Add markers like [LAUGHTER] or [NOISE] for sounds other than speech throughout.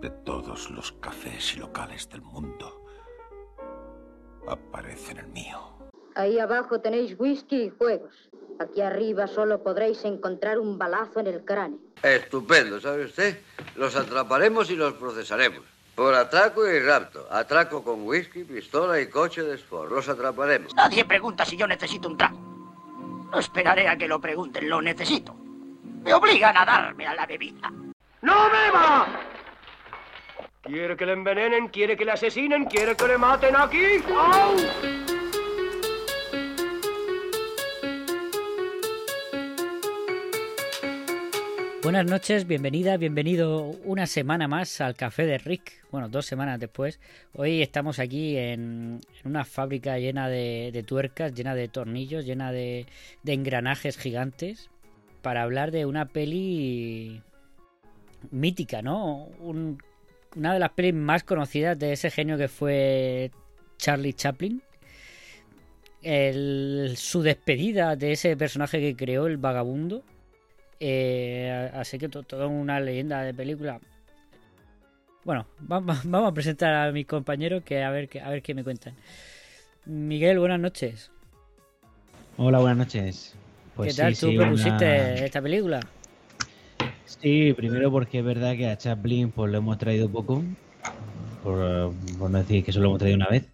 de todos los cafés y locales del mundo aparece en el mío. Ahí abajo tenéis whisky y juegos. Aquí arriba solo podréis encontrar un balazo en el cráneo. Estupendo, ¿sabe usted? Los atraparemos y los procesaremos. Por atraco y rapto. Atraco con whisky, pistola y coche de sport. Los atraparemos. Nadie pregunta si yo necesito un trago. No esperaré a que lo pregunten, lo necesito. Me obligan a darme a la bebida. ¡No beba! ¿Quiere que le envenenen? ¿Quiere que le asesinen? ¿Quiere que le maten aquí? ¡Au! Buenas noches, bienvenida, bienvenido una semana más al Café de Rick. Bueno, dos semanas después. Hoy estamos aquí en, una fábrica llena de, de, tuercas, llena de tornillos, llena de, de engranajes gigantes, para hablar de una peli mítica, ¿no? Un, una de las pelis más conocidas de ese genio que fue Charlie Chaplin. El, su despedida de ese personaje que creó el vagabundo. Eh, así que toda una leyenda de película. Bueno, vamos, vamos a presentar a mis compañeros que a ver, a ver qué me cuentan. Miguel, buenas noches. Hola, buenas noches. Pues ¿Qué tal sí, tú sí, propusiste una... esta película? Sí, primero porque es verdad que a Chaplin pues lo hemos traído poco, por, por no decir que solo hemos traído una vez.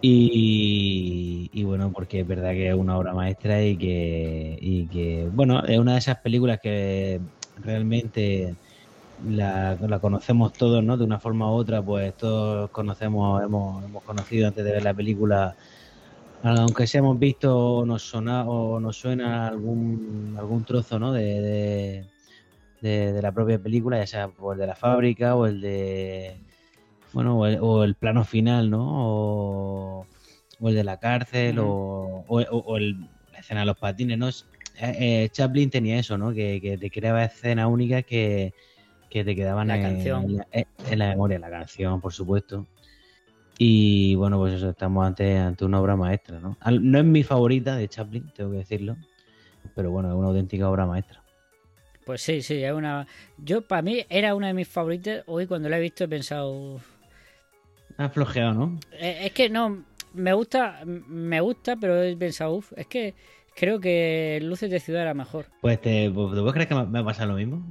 Y, bueno, porque es verdad que es una obra maestra y que, y que, bueno, es una de esas películas que realmente la, conocemos todos, ¿no? De una forma u otra, pues todos conocemos, hemos, hemos conocido antes de ver la película, aunque sea hemos visto o nos, suena, o nos suena algún, algún trozo, ¿no? De, de, de la propia película, ya sea por el de la fábrica o el de bueno, o el, o el, plano final, ¿no? O, o el de la cárcel, o, o, el, la escena de los patines, ¿no? Eh, eh, Chaplin tenía eso, ¿no? Que, que te creaba escenas únicas que, que, te quedaban la en, canción. En, la, en, la, memoria, la canción, por supuesto. Y bueno, pues eso, estamos ante, ante una obra maestra, ¿no? No es mi favorita de Chaplin, tengo que decirlo, pero bueno, es una auténtica obra maestra. Pues sí, sí, es una. Yo, para mí, era una de mis favoritas. Hoy, cuando la he visto, he pensado. Ha flojeado, ¿no? Es que no, me gusta, me gusta, pero he pensado, uff, es que creo que Luces de Ciudad era mejor. Pues te, ¿te puedes creer que me ha pasado lo mismo?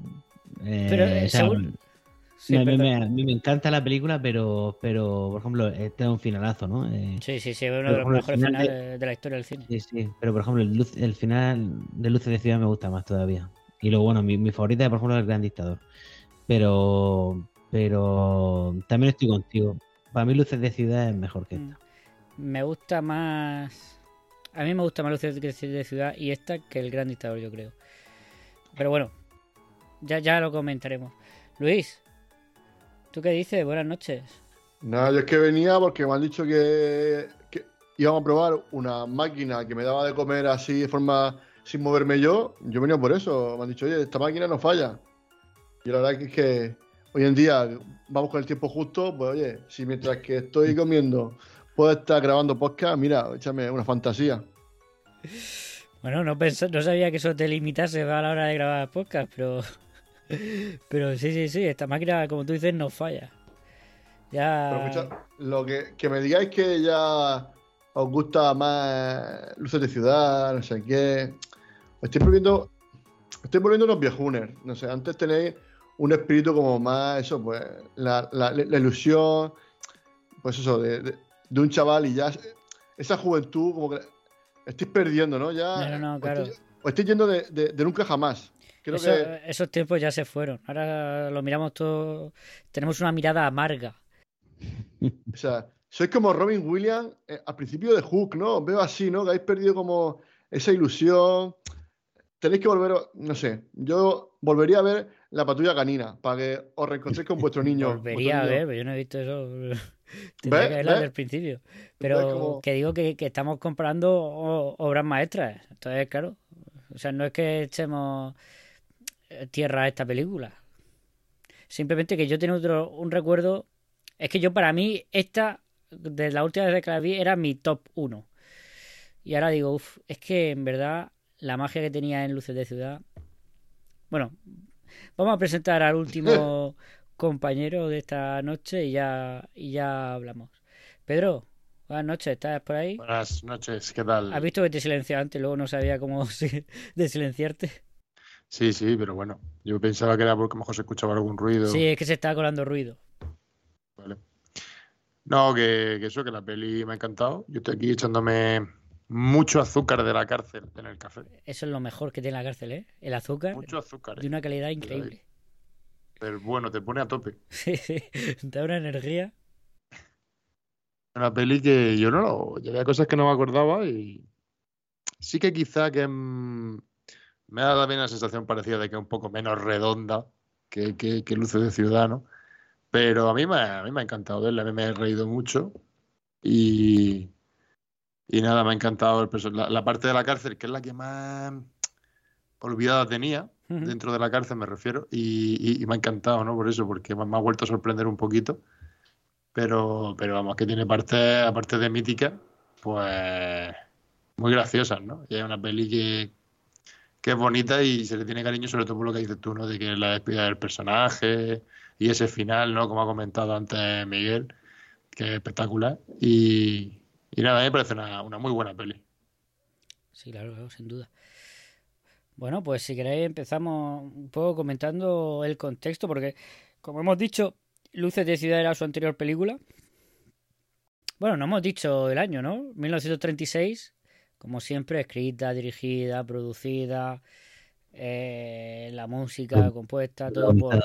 Eh, pero, o sea, según... sí, me, me, a mí me encanta la película, pero, pero por ejemplo, este es un finalazo, ¿no? Eh, sí, sí, sí, es uno de los mejores finales de, de, la historia del cine. Sí, sí, pero por ejemplo, el, final de Luces de Ciudad me gusta más todavía. Y luego, bueno, mi, mi favorita es, por ejemplo, El Gran Dictador. Pero, pero también estoy contigo. Para mí Luces de Ciudad es mejor que esta. Me gusta más... A mí me gusta más Luces de Ciudad y esta que El Gran Dictador, yo creo. Pero bueno, ya, ya lo comentaremos. Luis, ¿tú qué dices? Buenas noches. Nada, yo es que venía porque me han dicho que, que íbamos a probar una máquina que me daba de comer así de forma sin moverme yo. Yo venía por eso. Me han dicho, oye, esta máquina no falla. Y la verdad es que hoy en día vamos con el tiempo justo, pues oye, si mientras que estoy comiendo puedo estar grabando podcast, mira, échame una fantasía. Bueno, no, pensé, no sabía que eso te limitase a la hora de grabar podcast, pero pero sí, sí, sí, esta máquina, como tú dices, no falla. Ya... Pero escucha, lo que, que me digáis que ya os gusta más luces de ciudad, no sé qué. Estoy volviendo, estoy volviendo unos viejunes. No sé, antes tenéis un espíritu como más, eso, pues, la, la, la ilusión, pues eso, de, de, de, un chaval y ya esa juventud, como que estoy perdiendo, ¿no? Ya. No, no, claro. O estoy, yendo de, de, nunca jamás. Creo Eso, que... Esos tiempos ya se fueron. Ahora lo miramos todo. Tenemos una mirada amarga. O sea, sois como Robin Williams eh, al principio de Hook, ¿no? Veo así, ¿no? Que habéis perdido como esa ilusión. Tenéis que volver, no sé, yo volvería a ver la patrulla canina para que os reencontréis con vuestro niño. volvería vuestro a ver, pero yo no he visto eso. [LAUGHS] Tendría que verla desde el principio. Pero como... que digo que, que, estamos comprando obras maestras. Entonces, claro, o sea, no es que echemos tierra a esta película. Simplemente que yo tengo otro, un recuerdo. Es que yo, para mí, esta, de la última vez que la vi, era mi top 1. Y ahora digo, uff, es que en verdad la magia que tenía en Luces de Ciudad. Bueno, vamos a presentar al último [LAUGHS] compañero de esta noche y ya, y ya hablamos. Pedro, buenas noches, ¿estás por ahí? Buenas noches, ¿qué tal? ¿Has visto que te silenciaba antes? Luego no sabía cómo [LAUGHS] si- desilenciarte. Sí, sí, pero bueno, yo pensaba que era porque a lo mejor se escuchaba algún ruido. Sí, es que se estaba colando ruido. Vale. No, que, que eso, que la peli me ha encantado. Yo estoy aquí echándome mucho azúcar de la cárcel en el café. Eso es lo mejor que tiene la cárcel, ¿eh? El azúcar Mucho azúcar. de ¿eh? una calidad increíble. Pero bueno, te pone a tope. [LAUGHS] Sí, sí, da una energía. Una peli que yo no lo. Ya había cosas que no me acordaba y. Sí que quizá que mm, me ha dado también la sensación parecida de que es un poco menos redonda que, que, que Luces de Ciudad, ¿no? Pero a mí me, ha- a mí me ha encantado verla, a mí me he reído mucho y. Y nada, me ha encantado el la, la parte de la cárcel, que es la que más olvidada tenía, dentro de la cárcel me refiero, y, y- y me ha encantado, ¿no? Por eso, porque me, me ha vuelto a sorprender un poquito. Pero, pero vamos, que tiene partes, aparte de mítica, pues muy graciosas, ¿no? Y es una peli que, que es bonita y se le tiene cariño, sobre todo por lo que dices tú, ¿no? De que la despedida del personaje y ese final, ¿no? Como ha comentado antes Miguel, que es espectacular. Y, y nada, me parece una, una muy buena peli. Sí, claro, sin duda. Bueno, pues si queréis empezamos un poco comentando el contexto, porque como hemos dicho, Luces de Ciudad era su anterior película. Bueno, no hemos dicho el año, ¿no? 1936, como siempre, escrita, dirigida, producida, eh, la música compuesta, todo por,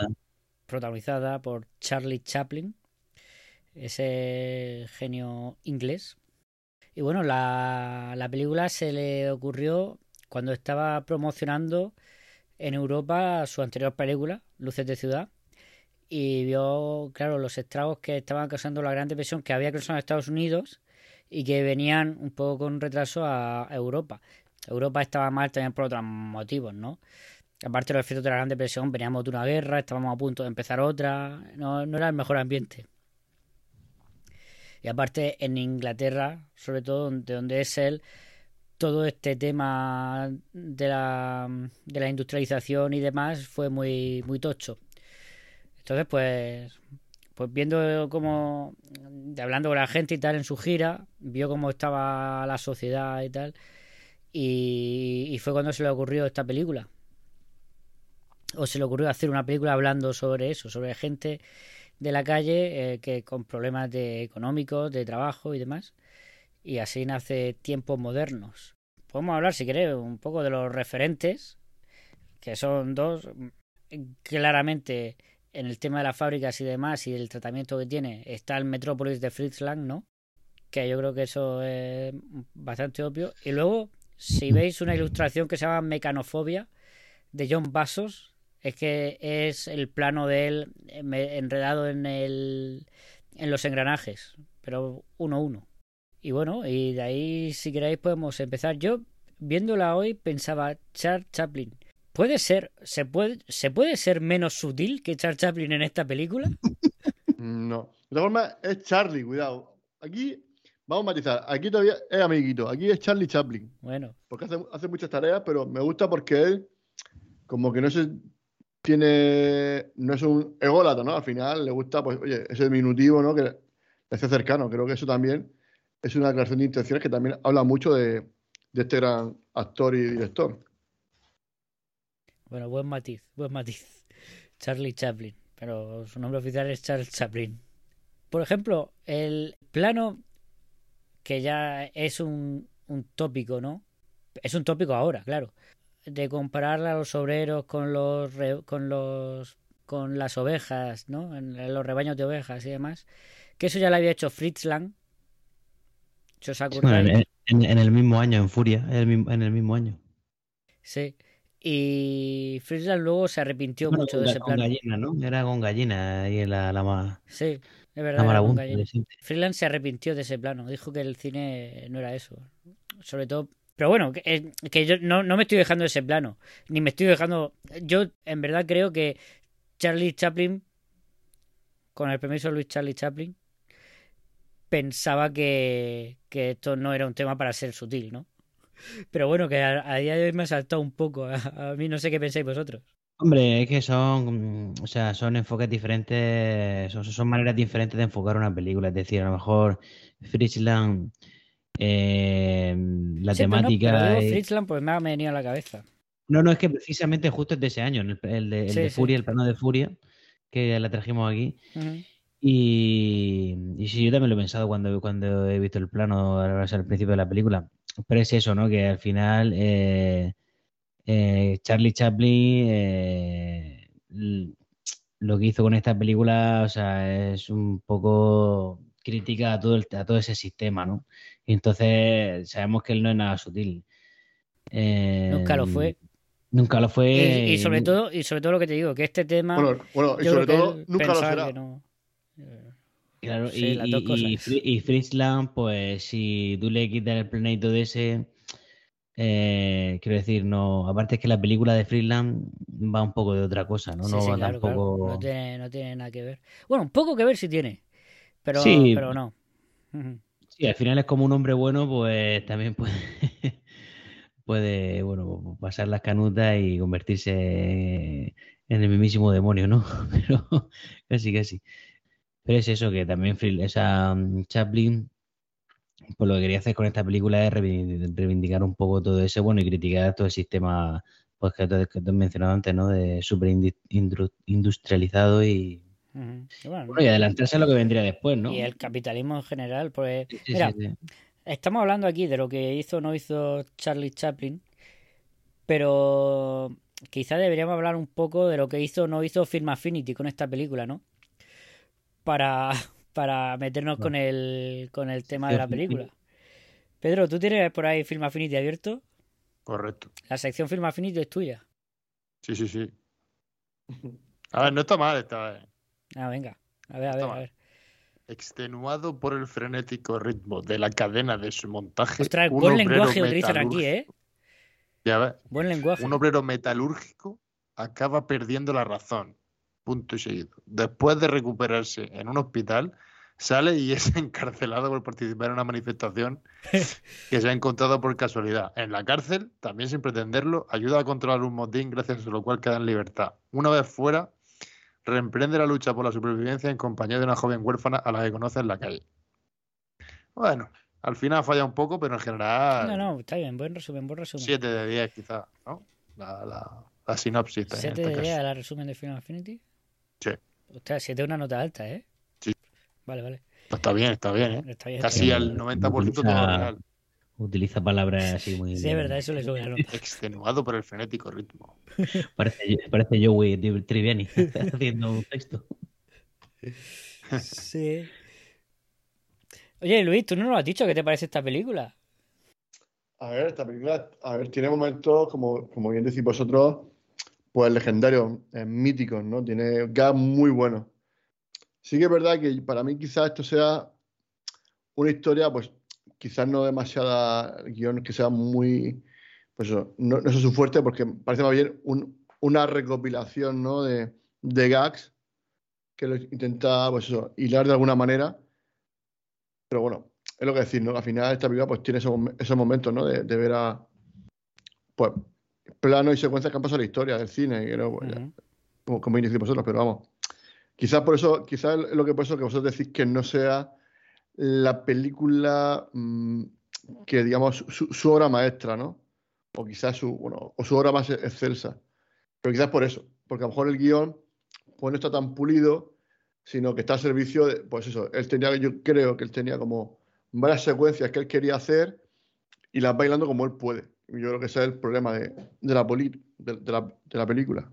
Protagonizada. por Charlie Chaplin, ese genio inglés. Y bueno, la, la película se le ocurrió cuando estaba promocionando en Europa su anterior película, Luces de Ciudad, y vio, claro, los estragos que estaban causando la Gran Depresión que había causado en Estados Unidos y que venían un poco con retraso a Europa. Europa estaba mal también por otros motivos, ¿no? Aparte de los efectos de la Gran Depresión, veníamos de una guerra, estábamos a punto de empezar otra, no, no era el mejor ambiente. Y aparte en Inglaterra, sobre todo de donde es él, todo este tema de la, de la industrialización y demás fue muy, muy tocho. Entonces, pues, pues viendo cómo, hablando con la gente y tal en su gira, vio cómo estaba la sociedad y tal, y, y fue cuando se le ocurrió esta película. O se le ocurrió hacer una película hablando sobre eso, sobre gente de la calle eh, que con problemas de económicos, de trabajo y demás. Y así nace Tiempos Modernos. Podemos hablar, si queréis, un poco de los referentes, que son dos. Claramente, en el tema de las fábricas y demás, y el tratamiento que tiene, está el Metrópolis de Fritz Lang, ¿no? Que yo creo que eso es bastante obvio. Y luego, si veis una ilustración que se llama Mecanofobia, de John Bassos, es que es el plano de él eh, enredado en el en los engranajes, pero uno a uno. Y bueno, y de ahí si queréis podemos empezar. Yo viéndola hoy pensaba Charles Chaplin. ¿Puede ser se puede se puede ser menos sutil que Charles Chaplin en esta película? [LAUGHS] No. De todas formas, es Charlie, cuidado. Aquí, vamos a matizar. Aquí todavía es amiguito. Aquí es Charlie Chaplin. Bueno, Porque hace, hace muchas tareas, pero me gusta porque él, como que no se tiene. No es un ególatra, ¿no? Al final le gusta, pues, oye, ese diminutivo, ¿no? Que le hace cercano. Creo que eso también es una declaración de intenciones que también habla mucho de, de este gran actor y director. Bueno, buen matiz, buen matiz. [LAUGHS] Charlie Chaplin, pero su nombre oficial es Charles Chaplin. Por ejemplo, el plano que ya es un, un tópico, ¿no? Es un tópico ahora, claro. De comparar a los obreros con los re- con los con las ovejas, ¿no? En los rebaños de ovejas y demás. Que eso ya lo había hecho Fritz Lang. Si os Bueno, en- en el mismo año, en Furia, en el, mismo- en el mismo año. Sí. Y Fritz Lang luego se arrepintió Bueno, mucho con, de ese con plano. gallina, ¿no? Era con gallina ahí la, la, ma- Sí, es la verdad. Freeland se arrepintió de ese plano. Dijo que el cine no era eso. Sobre todo. Pero bueno, que, eh, que yo no, no me estoy dejando de ese plano. Ni me estoy dejando. Yo en verdad creo que Charlie Chaplin, con el permiso de Luis Charlie Chaplin, pensaba que, que esto no era un tema para ser sutil, ¿no? Pero bueno, que a, a día de hoy me ha saltado un poco. A, a mí no sé qué pensáis vosotros. Hombre, es que son, o sea, son enfoques diferentes, son, son maneras diferentes de enfocar una película. Es decir, a lo mejor Fritzland, eh, la Sí, pero no, temática. pero digo Fritzland, pues me ha venido a la cabeza. No, no, es que precisamente justo es de ese año, el, el de, el Sí, de sí. Furia, el plano de Furia, que la trajimos aquí. Y, y sí, yo también lo he pensado cuando, cuando he visto el plano al principio de la película. Pero es eso, ¿no? Que al final eh, eh, Charlie Chaplin eh, lo que hizo con esta película, o sea, es un poco crítica a todo, el- a todo ese sistema, ¿no? Y entonces sabemos que él no es nada sutil. Eh, Nunca lo fue. Nunca lo fue. Y, y sobre todo, y sobre todo lo que te digo, que este tema. Bueno, bueno, y sobre todo, nunca lo será. que no- Claro, Sí, y, las dos cosas. y Fri- y Fritzland, pues si tú le quitas el planeta de ese, eh, quiero decir, no, aparte es que la película de Fritzland va un poco de otra cosa, ¿no? Sí, no sí, va claro, claro. tampoco. No, tiene, no tiene nada que ver. Bueno, un poco que ver sí tiene. Pero, pero no. Sí, al final es como un hombre bueno, pues también puede, [LAUGHS] puede, bueno, pasar las canutas y convertirse en el mismísimo demonio, ¿no? [LAUGHS] Pero casi, casi. Pero es eso, que también esa mm, Chaplin, pues lo que quería hacer con esta película es reivindi- reivindicar un poco todo ese, bueno, y criticar todo el sistema, pues que te, que te he mencionado antes, ¿no? De súper industrializado y, bueno, bueno, y adelantarse a lo que vendría después, ¿no? y el capitalismo en general, pues. Sí, sí, mira, sí. estamos hablando aquí de lo que hizo o no hizo Charlie Chaplin, pero quizá deberíamos hablar un poco de lo que hizo o no hizo Film Affinity con esta película, ¿no? Para, para meternos con el, con el tema de la película. Pedro, ¿tú tienes por ahí Film Affinity abierto? Correcto. La sección Film Affinity es tuya. Sí, sí, sí. A ver, no está mal esta vez. Ah, venga. A ver, a ver, a ver. Extenuado por el frenético ritmo de la cadena de su montaje. Ostras, un buen lenguaje utilizan aquí, ¿eh? Ya ves, Buen lenguaje. un obrero metalúrgico acaba perdiendo la razón. Punto y seguido. Después de recuperarse en un hospital, sale y [LAUGHS] es encarcelado por participar en una manifestación [LAUGHS] que se ha encontrado por casualidad. En la cárcel, también sin pretenderlo, ayuda a controlar un motín gracias a lo cual queda en libertad. Una vez fuera, reemprende la lucha por la supervivencia en compañía de una joven huérfana a la que conoce en la calle. Bueno, al final falla un poco, pero en general No, no, está bien, buen resumen, buen resumen. 7 de 10 quizás, ¿no? La, la, la sinopsis. en ¿Siete este de caso. 10 a la resumen de Final Affinity? Sí. Ostras, 7 es una nota alta, ¿eh? Sí. Vale, vale. Está bien, está bien, ¿eh? Está bien. Casi está al bien. 90% todo Utiliza- real. Utiliza palabras así muy. Sí, es verdad, eso le sube la nota. [LAUGHS] Extenuado por el frenético ritmo. Parece, parece Joey Tri- Triviani [LAUGHS] haciendo un texto. Sí. Oye, Luis, tú no nos has dicho qué te parece esta película. A ver, esta película, a ver, tiene momentos, como, como bien decís vosotros, pues legendarios, míticos, ¿no? Tiene gags muy buenos. Sí que es verdad que para mí quizás esto sea una historia, pues quizás no demasiada guion que sea muy, pues eso, no, no es su fuerte porque parece más bien un- una recopilación, ¿no? De, de gags que lo intenta, pues eso, hilar de alguna manera. Pero bueno, es lo que decir, ¿no? Al final esta película pues tiene esos, esos momentos, ¿no? De, de ver a, pues, planos y secuencias que han pasado en la historia del cine, y que no, pues, ya, como, como decís vosotros, pero vamos. Quizás por eso, quizás lo que por eso que vosotros decís que no sea la película mm, que, digamos, su, su obra maestra, ¿no? O quizás su, bueno, o su obra más excelsa. Pero quizás por eso, porque a lo mejor el guion pues no está tan pulido, sino que está al servicio de, pues eso, él tenía, yo creo que él tenía como varias secuencias que él quería hacer y las bailando como él puede. Yo creo que ese es el problema de, de la, poli- de, de la, de la película.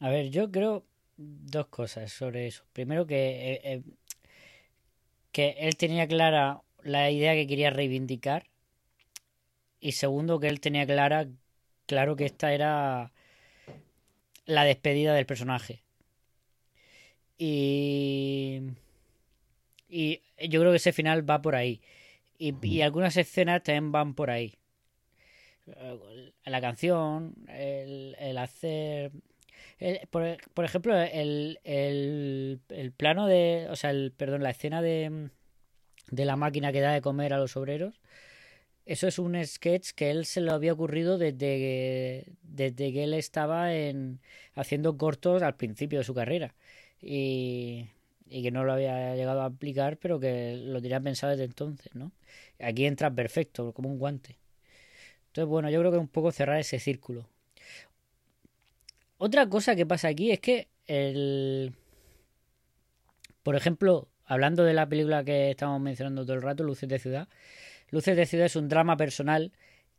A ver, yo creo dos cosas sobre eso. Primero que, eh, eh, que él tenía clara la idea que quería reivindicar. Y segundo, que él tenía clara, claro que esta era la despedida del personaje. Y, y yo creo que ese final va por ahí. Y, y algunas escenas también van por ahí. Eh, La canción, el, hacer el- por, por ejemplo, el, el, plano de. O sea, el, perdón, la escena de, de la máquina que da de comer a los obreros. eso es un sketch que él se lo había ocurrido desde que, desde que él estaba en, haciendo cortos al principio de su carrera. Y, y que no lo había llegado a aplicar, pero que lo tenía pensado desde entonces, ¿no? Aquí entra perfecto, como un guante. Entonces, bueno, yo creo que es un poco cerrar ese círculo. Otra cosa que pasa aquí es que el... Por ejemplo, hablando de la película que estamos mencionando todo el rato, Luces de Ciudad, Luces de Ciudad es un drama personal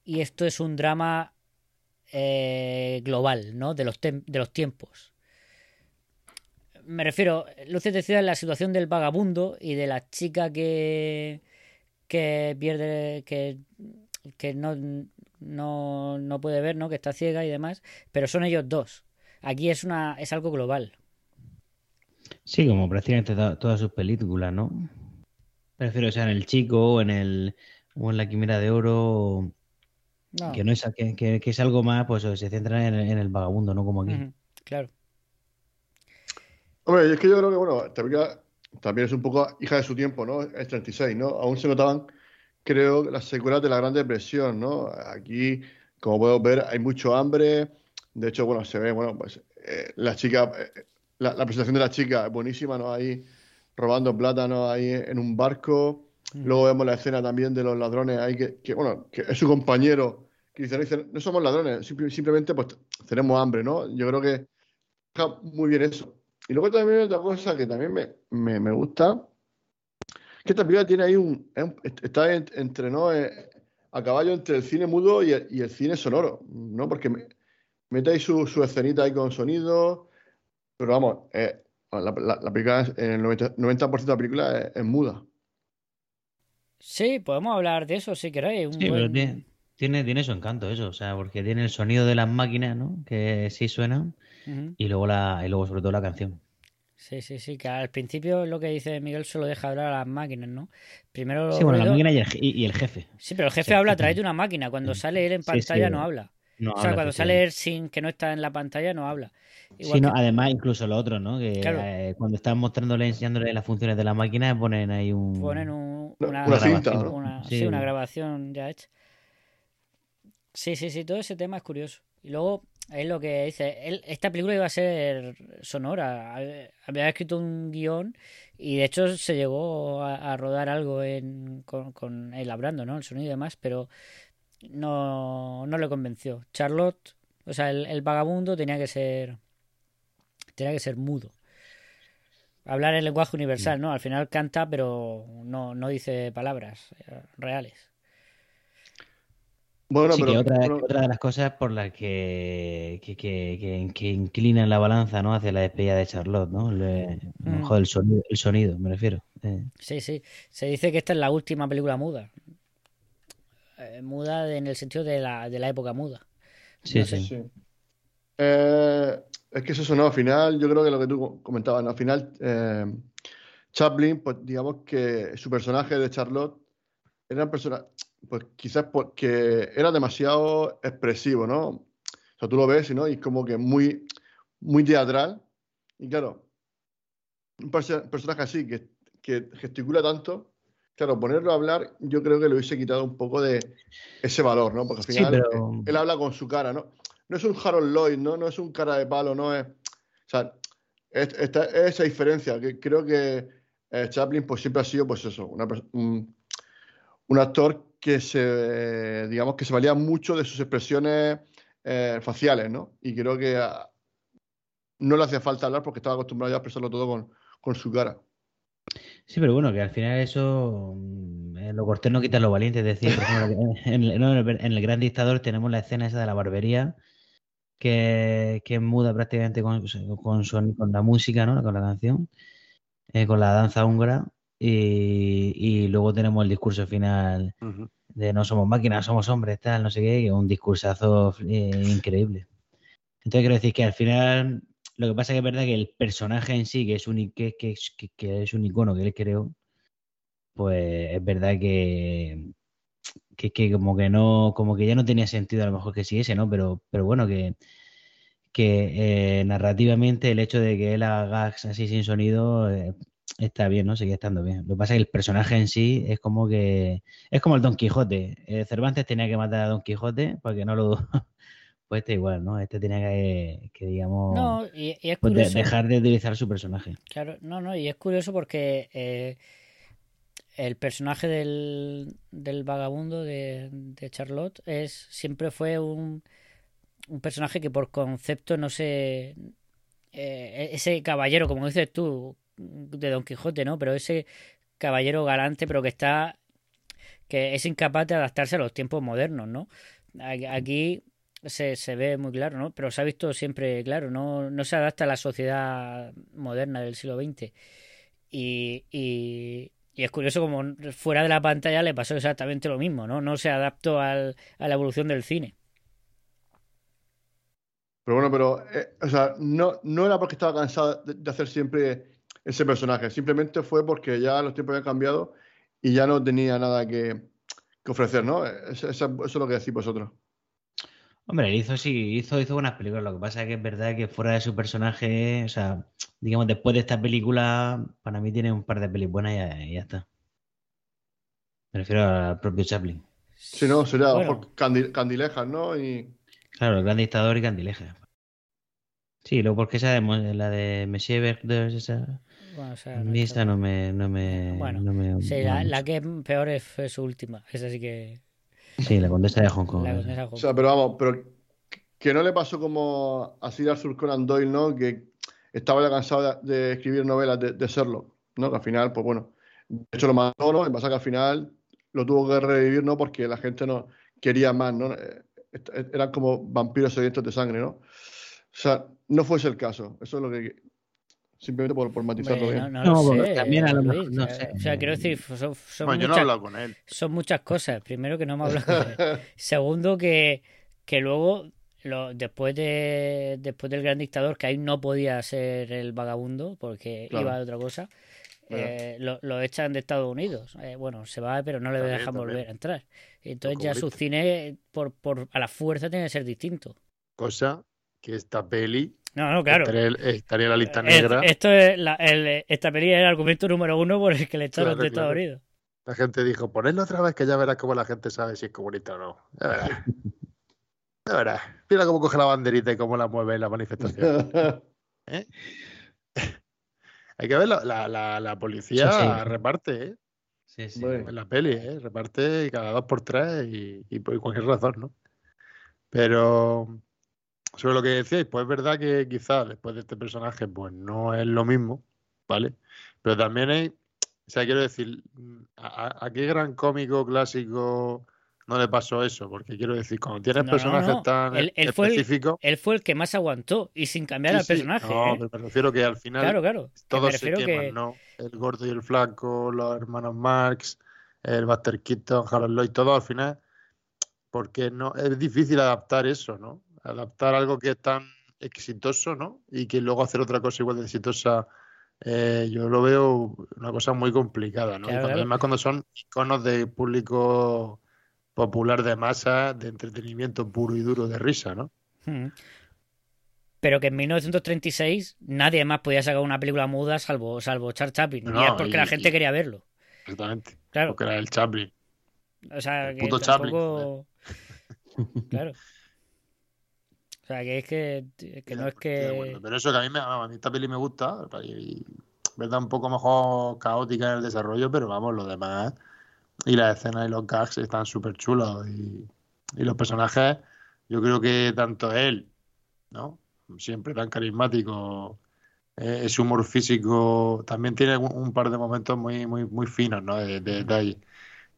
y esto es un drama eh, global, ¿no? De los, de los tiempos. Me refiero, Luces de Ciudad es la situación del vagabundo y de la chica que, que pierde, que, que no, no, no puede ver, ¿no? Que está ciega y demás, pero son ellos dos. Aquí es una es algo global. Sí, como prácticamente todas sus películas, ¿no? Prefiero sea en el chico o en el o en la quimera de oro que no es que, que, es algo más, pues se centra en, el vagabundo, no como aquí. claro. Hombre, es que yo creo que bueno, también, también es un poco hija de su tiempo, ¿no? Es 36, ¿no? Aún se notaban, creo, las secuelas de la Gran Depresión, ¿no? Aquí, como podemos ver, hay mucho hambre. De hecho, bueno, se ve, bueno, pues eh, la chica, eh, la, presentación de la chica es buenísima, ¿no? Ahí robando plátano ahí en un barco. Luego vemos la escena también de los ladrones ahí, que, bueno, que es su compañero, que dice, no, somos ladrones, simplemente pues tenemos hambre, ¿no? Yo creo que está muy bien eso. Y luego también otra cosa que también me, me, gusta, que esta película tiene ahí un, está entre, ¿no? Eh, a caballo entre el cine mudo y el, cine sonoro, ¿no? Porque mete ahí su, su escenita ahí con sonido, pero vamos, eh, la, la, película, el 90%, de la película es muda. Sí, podemos hablar de eso si queréis. sí, pero tiene, tiene, su encanto eso, o sea, porque tiene el sonido de las máquinas, ¿no? Que sí suenan, y luego la, y luego sobre todo la canción. Sí, sí, sí, que al principio lo que dice Miguel solo deja hablar a las máquinas, ¿no? Primero sí, bueno, la máquina y el, jefe. Sí, pero el jefe habla a través de una máquina. Cuando sale él en pantalla no habla. o sea, cuando sale él sin que no está en la pantalla no habla. sí, no, además incluso lo otro, ¿no? Que eh, cuando están mostrándole, enseñándole las funciones de la máquina, ponen ahí un... Ponen una, grabación, sí. una grabación ya hecha. Sí, sí, sí, todo ese tema es curioso. Y luego, es lo que dice, esta película iba a ser sonora. Había escrito un guion y de hecho se llegó a, rodar algo en, con, con él hablando, ¿no? El sonido y demás, pero no, no le convenció. Charlotte, o sea, el, el vagabundo tenía que ser tenía que ser mudo. Hablar en lenguaje universal, ¿no? Al final canta, pero no, no dice palabras eh, reales. Bueno, pero, otra, de las cosas por las que, que, que, que, inclinan la balanza ¿no? hacia la despedida de Charlotte, ¿no? Mm. el, sonido, el sonido, me refiero. Eh. Sí, sí. Se dice que esta es la última película muda. Eh, muda en el sentido de la, de la época muda. Sí, sí. sí. Eh, es que eso no, al final, yo creo que lo que tú comentabas, al final, eh, Chaplin, pues digamos que su personaje de Charlotte era una persona, pues quizás porque era demasiado expresivo, ¿no? O sea, tú lo ves ¿no? y es como que muy, muy teatral. Y claro, un personaje así que, que gesticula tanto, claro, ponerlo a hablar, yo creo que le hubiese quitado un poco de ese valor, ¿no? Porque al final él habla con su cara, ¿no? no es un Harold Lloyd, ¿no? No es un cara de palo, no es. O sea, es, esa diferencia. Que creo que eh, Chaplin pues siempre ha sido, pues eso, un, actor que se, digamos, que se valía mucho de sus expresiones eh, faciales, ¿no? Y creo que ah, no le hacía falta hablar porque estaba acostumbrado ya a expresarlo todo con, su cara. Sí, pero bueno, que al final eso, mm, lo cortés no quita lo valiente. Es decir, por ejemplo, en, el, Gran Dictador tenemos la escena esa de la barbería, que, que muda prácticamente con, con, con, la música, ¿no? Con la canción, eh, con la danza húngara. Y, luego tenemos el discurso final de no somos máquinas, somos hombres, tal, no sé qué, que es un discursazo eh, increíble. Entonces quiero decir que al final lo que pasa es que es verdad que el personaje en sí, que es un, que, que, que es un icono que él creó, pues es verdad que, que, que, como que no, como que ya no tenía sentido a lo mejor que siguiese, ¿no? Pero, pero bueno, que, que eh, narrativamente el hecho de que él haga gags así sin sonido, eh, está bien, ¿no? Sigue estando bien. Lo que pasa es que el personaje en sí es como que. Es como el Don Quijote. Eh, Cervantes tenía que matar a Don Quijote porque no lo. [LAUGHS] Pues este igual, ¿no? Este tenía que, que digamos. No, y, y es pues, de- curioso. dejar de utilizar su personaje. Claro, no, no, y es curioso porque eh, el personaje del, del vagabundo de, de Charlotte es siempre fue un, un personaje que por concepto no se... eh, ese caballero, como dices tú, de Don Quijote, ¿no? Pero ese caballero galante, pero que está... que es incapaz de adaptarse a los tiempos modernos, ¿no? Aquí se, se ve muy claro, ¿no? Pero se ha visto siempre claro, no, no se adapta a la sociedad moderna del siglo XX. Y, y, es curioso como fuera de la pantalla le pasó exactamente lo mismo, ¿no? No se adaptó al, a la evolución del cine. Pero bueno, pero, eh, o sea, no, no era porque estaba cansado de hacer siempre ese personaje, simplemente fue porque ya los tiempos habían cambiado y ya no tenía nada que, que ofrecer, ¿no? Eso, eso- eso es lo que decís vosotros. Hombre, él hizo, sí, hizo, hizo buenas películas. Lo que pasa es que es verdad que fuera de su personaje, o sea, digamos, después de esta película, para mí tiene un par de pelis buenas y ya, y ya está. Me refiero al propio Chaplin. Si no, sería Bueno. candi- candilejas, ¿no? Y Claro, el gran dictador y Candileja. Sí, luego porque esa de, la de Monsieur Verdoux, esa, Bueno, o sea, a no esa no me, no me, Bueno, no me sí, la, la que es peor es, fue su última. Esa sí que... Sí, la condesa de Hong Kong. La O sea, pero vamos, pero que no le pasó como a Sir Arthur Conan Doyle, ¿no? Que estaba ya cansado de, de escribir novelas de, de Sherlock, ¿no? Que al final, pues bueno, de hecho lo mató, ¿no? Y pasa que al final lo tuvo que revivir, ¿no? Porque la gente no quería más, ¿no? Eh, Eran como vampiros sedientos de sangre, ¿no? O sea, no fuese el caso. Eso es lo que... Simplemente por, por matizarlo bien. no, lo sé, también a lo mejor, no o sea, sé. O sea, quiero decir, son, son Bueno, yo no he muchas- hablado con él. son muchas cosas. Primero que no me hablas con él. [LAUGHS] Segundo que, que luego lo, después de después del gran dictador que ahí no podía ser el vagabundo porque Claro. iba de otra cosa Claro. eh, lo, lo echan de Estados Unidos Eh, bueno se va pero no le También, dejan también. volver a entrar entonces ya su comunistas. cine por, por a la fuerza tiene que ser distinto Cosa que esta peli no no claro estaría, estaría en la lista Es- negra. esto es la, el- esta peli es el argumento número uno por el que le echaron Claro, de Estados claro. Unidos La gente dijo, ponedlo otra vez que ya verás cómo la gente sabe si es comunista o no. Ya verás. [LAUGHS] Ya verás. Mira cómo coge la banderita y cómo la mueve en la manifestación. [LAUGHS] ¿eh? [LAUGHS] Hay que ver, la, la, la- la policía Sí, sí. reparte, ¿eh? Sí, sí. Bueno. En la peli, ¿eh? Reparte cada dos por tres y, y por cualquier razón, ¿no? Pero sobre lo que decíais, pues es verdad que quizás después de este personaje, pues no es lo mismo, ¿vale? Pero también hay, o sea, quiero decir, ¿a, qué gran cómico clásico no le pasó eso? Porque quiero decir, cuando tienes No, personajes no. tan Él- él fue el- específicos... él fue el que más aguantó y sin cambiar Sí, al sí, personaje no, ¿eh? pero me refiero que al final claro claro todos se queman, que ¿no? El gordo y el flaco, los hermanos Marx, el Buster Keaton, Harold Lloyd, todo al final, porque no es difícil adaptar eso, ¿no? Adaptar algo que es tan exitoso, ¿no? Y que luego hacer otra cosa igual de exitosa, eh, yo lo veo una cosa muy complicada, ¿no? Y Claro, cuando- claro. además cuando son iconos de público popular de masa, de entretenimiento puro y duro, de risa, ¿no? Mm. Pero que en 1936 nadie más podía sacar una película muda salvo, salvo Charles Chaplin. y No, es porque y- la gente y- quería verlo. Exactamente. Claro. Porque era el Chaplin. O sea, el que puto Chaplin, tampoco... [LAUGHS] Claro. O sea, que es que, que no es de acuerdo. que... Pero eso que a mí, me, a mí esta peli me gusta, y, verdad un poco mejor caótica en el desarrollo, pero vamos, lo demás y las escenas y los gags están súper chulos y, y los personajes, yo creo que tanto él, ¿no? Siempre tan carismático, eh, ese humor físico, también tiene un, un par de momentos muy, muy, muy finos, ¿no? De, de detalle.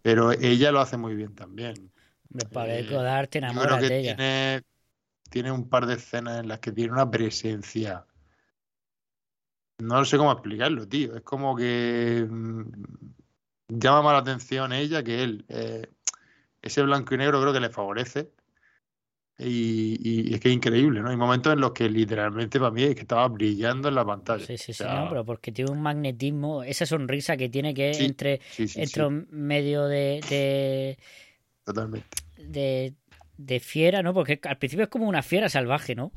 Pero ella lo hace muy bien también. Me parece Eh, que dar te enamoras de ella. tiene, tiene un par de escenas en las que tiene una presencia. No sé cómo explicarlo, tío. Es como que mm, llama más la atención ella que él. Eh, ese blanco y negro creo que le favorece. Y, y es que es increíble, ¿no? Hay momentos en los que literalmente para mí es que estaba brillando en la pantalla. Sí, sí, O sí, sea, no, pero porque tiene un magnetismo, esa sonrisa que tiene que Sí, entre, sí, sí, entre medio de, de, totalmente. de, de fiera, ¿no? Porque al principio es como una fiera salvaje, ¿no?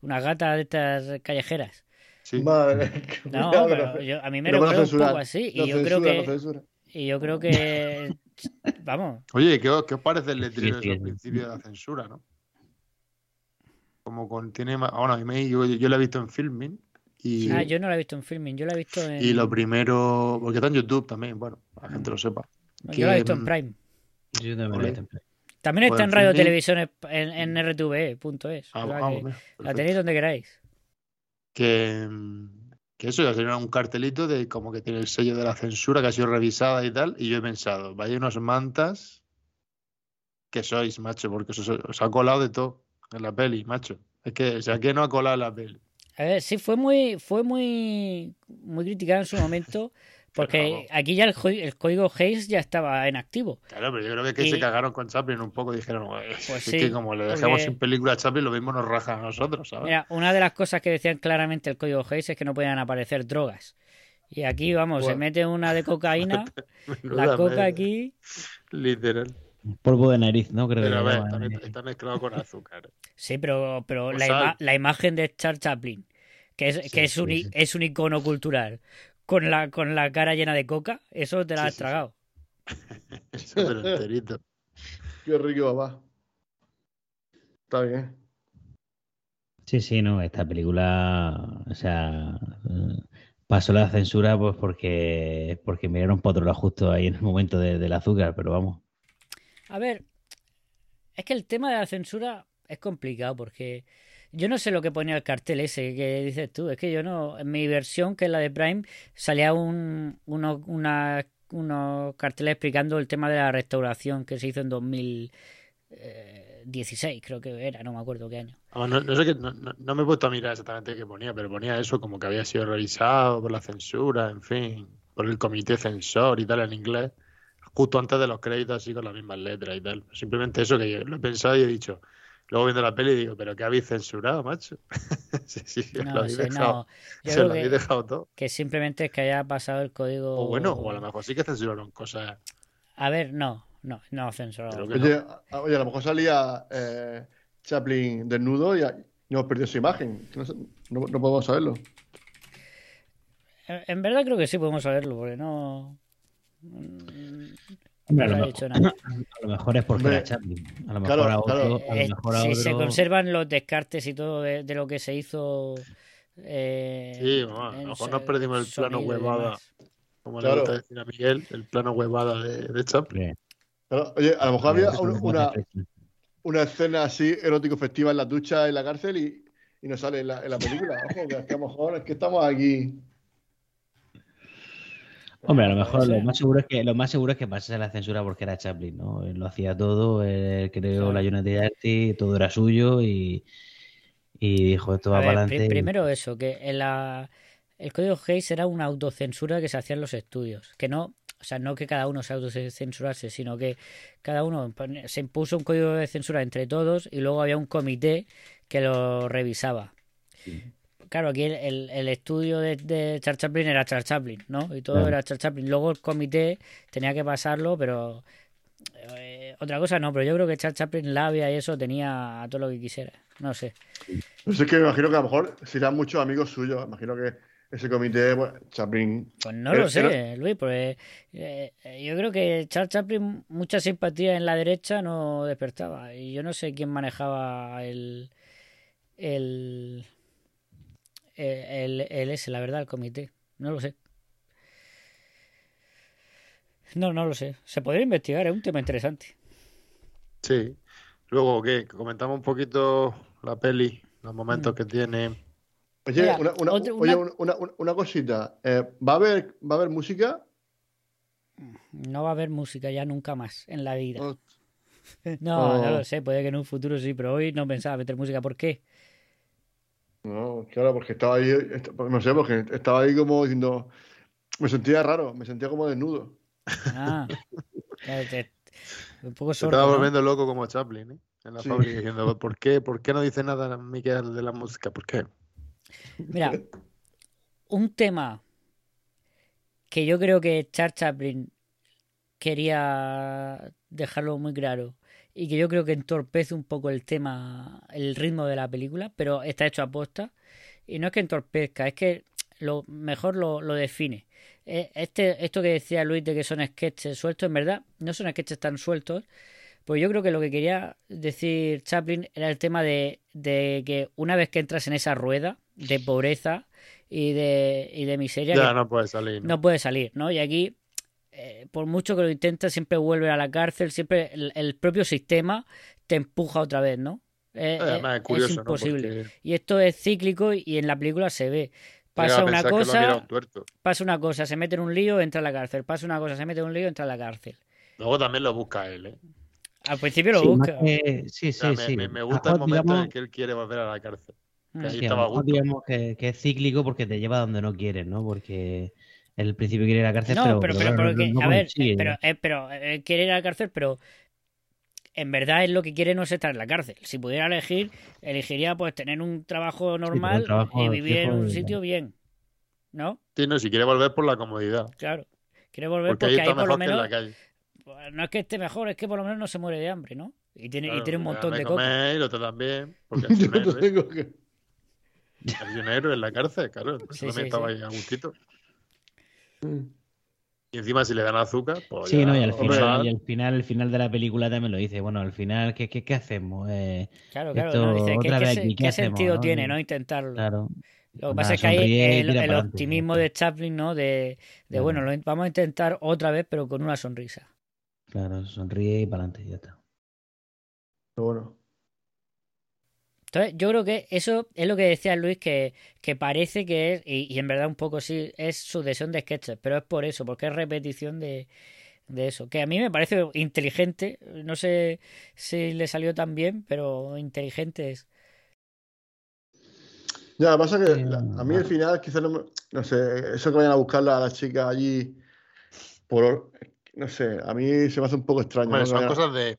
Una gata de estas callejeras. sí. Madre, [LAUGHS] No, pero no- yo- a mí me no a recuerda un poco así. no Y yo creo censura, no que. Y yo creo que. [LAUGHS] Vamos. Oye, ¿qué os, qué os parece el letrero Sí, sí. al principio de la censura, no? Como contiene más... Bueno, a mí me- yo, yo lo he visto en filming y, Ah, yo no la he visto en filming, yo la he visto en. y lo primero... Porque está en YouTube también, bueno, para que la gente lo sepa. Yo la he visto que, en Prime. Yo también lo Ole. he visto. También está en radio televisión en, en RTV.es. Ah, ah, la tenéis donde queráis. que, mm, que eso ya tenía un cartelito de como que tiene el sello de la censura que ha sido revisada y tal, y yo he pensado, vaya unos mantas que sois, macho, porque os, os ha colado de todo en la peli, macho. Es que, o sea, que no ha colado en la peli. A ver, sí, fue muy, fue muy, muy criticado en su momento, [LAUGHS] porque aquí ya el, código Hayes ya estaba en activo. Claro, pero yo creo que, que Y- se cagaron con Chaplin un poco, dijeron, "Ué, Pues es sí, que como le dejamos porque- sin película a Chaplin, lo mismo nos rajan a nosotros, ¿sabes? Mira, una de las cosas que decían claramente el código Hayes es que no podían aparecer drogas. Y aquí, vamos, se mete una de cocaína, [LAUGHS] la coca mierda, aquí. Literal. Polvo de nariz, ¿no? Creo Pero a ver, está, está mezclado con azúcar. Sí, pero, pero Pues la, sal. ima- la imagen de Charles Chaplin, que es, que es, un, sí. es un icono cultural, con la, con la cara llena de coca, eso te la Sí, has sí, sí. tragado. [LAUGHS] Eso, pero enterito. [LAUGHS] Qué rico, papá. Está bien. Sí, sí, no, esta película, o sea, pasó la censura pues porque, porque miraron para otro lado justo ahí en el momento de- del azúcar, pero vamos. A ver, es que el tema de la censura es complicado porque yo no sé lo que ponía el cartel ese que dices tú. Es que yo no, en mi versión, que es la de Prime, salía un, uno- una- unos carteles explicando el tema de la restauración que se hizo en 2016, creo que era, no me acuerdo qué año. No, sé no, no- no me he puesto a mirar exactamente qué ponía, pero ponía eso como que había sido revisado por la censura, en fin, por el comité censor y tal en inglés, justo antes de los créditos, así con las mismas letras y tal. Simplemente eso que yo lo he pensado y he dicho. Luego viendo la peli digo, ¿pero qué habéis censurado, macho? [LAUGHS] sí, sí, lo No habéis sé, dejado. no. Yo se creo lo habéis que, dejado todo. que simplemente es que haya pasado el código. O bueno, o a lo mejor sí que censuraron cosas. A ver, no, no, no censurado. Creo que no. Oye, a, oye, a lo mejor salía eh, Chaplin desnudo y, y hemos perdido su imagen. No, no, no podemos saberlo. En en verdad creo que sí podemos saberlo, porque no. Hombre, a no lo mejor- dicho nada. A lo mejor es porque Hombre, era Chaplin. A lo mejor claro, a otro, claro. a lo mejor a si se conservan los descartes y todo de, de lo que se hizo. eh, Sí, bueno, a lo mejor nos perdimos el plano huevada. Como Claro. le gusta decir a Miguel, el plano huevada de, de Chaplin. Oye, a lo mejor había una, una escena así erótico festiva en la ducha en la cárcel y, y no sale en la, en la película. Ojo, que a lo mejor es que estamos aquí. Hombre, a lo mejor lo más seguro es que lo más seguro es que pasase la censura porque era Chaplin, ¿no? Él lo hacía todo, él creó Claro. la United Artists, todo era suyo y, y dijo esto va ver, para adelante. primero eso, que en la, el código Hayes era una autocensura que se hacía en los estudios. Que no, o sea, no que cada uno se autocensurase, sino que cada uno se impuso un código de censura entre todos y luego había un comité que lo revisaba. Claro, aquí el, el- el estudio de, de Charles Chaplin era Charles Chaplin, ¿no? Y todo Claro. era Charles Chaplin. Luego el comité tenía que pasarlo, pero eh, otra cosa no, pero yo creo que Charles Chaplin labia y eso tenía todo lo que quisiera. No sé. Pues es que me imagino que a lo mejor serán muchos amigos suyos. Me imagino que ese comité, bueno, Chaplin. Pues no Pero- lo sé, pero- Luis, porque eh, yo creo que Charles Chaplin mucha simpatía en la derecha no despertaba. Y yo no sé quién manejaba el el el, el, ese, la verdad, el comité. No lo sé. No, no lo sé. Se podría investigar, es un tema interesante. Sí. Luego, ¿qué? Comentamos un poquito la peli, los momentos que tiene. Oye, Mira, una, una- otra- oye, una- una, cosita. Eh, ¿va, a haber, ¿Va a haber música? No va a haber música ya nunca más en la vida. Oh, [LAUGHS] No, no oh. lo sé, puede que en un futuro sí, pero hoy no pensaba meter música. ¿Por qué? No, claro, porque estaba ahí, no sé, porque estaba ahí como diciendo, me sentía raro, me sentía como desnudo. Ah, un poco Se sordo, estaba ¿no? volviendo loco como Chaplin, ¿eh? En la Sí. fábrica diciendo, ¿por qué? ¿Por qué no dice nada Miguel de la música? ¿Por qué? Mira, un tema que yo creo que Charles Chaplin quería dejarlo muy claro y que yo creo que entorpece un poco el tema, el ritmo de la película, pero está hecho a posta y no es que entorpezca, es que lo mejor lo, lo define. Eh, Este, esto que decía Luis de que son sketches sueltos, en verdad, no son sketches tan sueltos. Pues yo creo que lo que quería decir Chaplin era el tema de, de que una vez que entras en esa rueda de pobreza y de, y de miseria, Ya que no puede salir. ¿no? no puede salir, ¿no? Y aquí, eh, por mucho que lo intenta, siempre vuelve a la cárcel, siempre el, el propio sistema te empuja otra vez, ¿no? Eh, Además, eh, es curioso, es ¿no? imposible. Porque Y esto es cíclico y en la película se ve. Pasa una cosa, un pasa una cosa, se mete en un lío, entra a la cárcel. Pasa una cosa, se mete en un lío, entra a la cárcel. Luego también lo busca él, ¿eh? Al principio lo Sí, busca. que- sí, O sea, sí, me, sí. me- gusta el momento digamos- en que él quiere volver a la cárcel. Que Mm. ahí Sí, gusto. digamos que, que es cíclico porque te lleva donde no quieres, ¿no? Porque al principio quiere ir a la cárcel, No, pero, pero, pero pero, claro, porque, no, no a ver, eh, pero, eh, pero eh, quiere ir a la cárcel, pero en verdad es lo que quiere no es estar en la cárcel. Si pudiera elegir, elegiría pues tener un trabajo normal trabajo y vivir en un sitio bien. ¿No? Sí, no, si quiere volver por la comodidad. Claro. Quiere volver Porque porque, ahí está por lo mejor que en menos la calle. pues, no es que esté mejor, es que por lo menos no se muere de hambre, ¿no? Y tiene, y tiene un montón de comer y lo tratan bien. Porque [LAUGHS] es Yo un no héroe. tengo que. Es un héroe en la cárcel, claro. Sí, también sí, estaba sí. ahí a gustito. Y encima si le dan azúcar, pues Sí, ya, no, y al hombre, final, y al final, el final de la película también lo dice. Bueno, al final, ¿qué, qué, qué hacemos? Eh, Claro, claro. esto, ¿no? Dice, ¿qué, otra qué vez se- aquí, qué ¿qué hacemos, sentido no? tiene, no? Intentarlo. Claro. Lo que Nada, pasa es que ahí sonríe y el, optimismo de Chaplin, ¿no? De, de Claro. bueno, lo vamos a intentar otra vez, pero con una sonrisa. Claro, sonríe y para adelante, ya está. Pero bueno. Entonces, yo creo que eso es lo que decía Luis, que, que parece que es, y, y en verdad un poco sí, es sucesión de sketches, pero es por eso, porque es repetición de, de eso. Que a mí me parece inteligente, no sé si le salió tan bien, pero inteligente es. Ya, pasa que Sí, la- a mí al final quizás no, me- no sé, eso que vayan a buscarla a las chicas allí por, no sé, a mí se me hace un poco extraño. Hombre, ¿no? Que son cosas de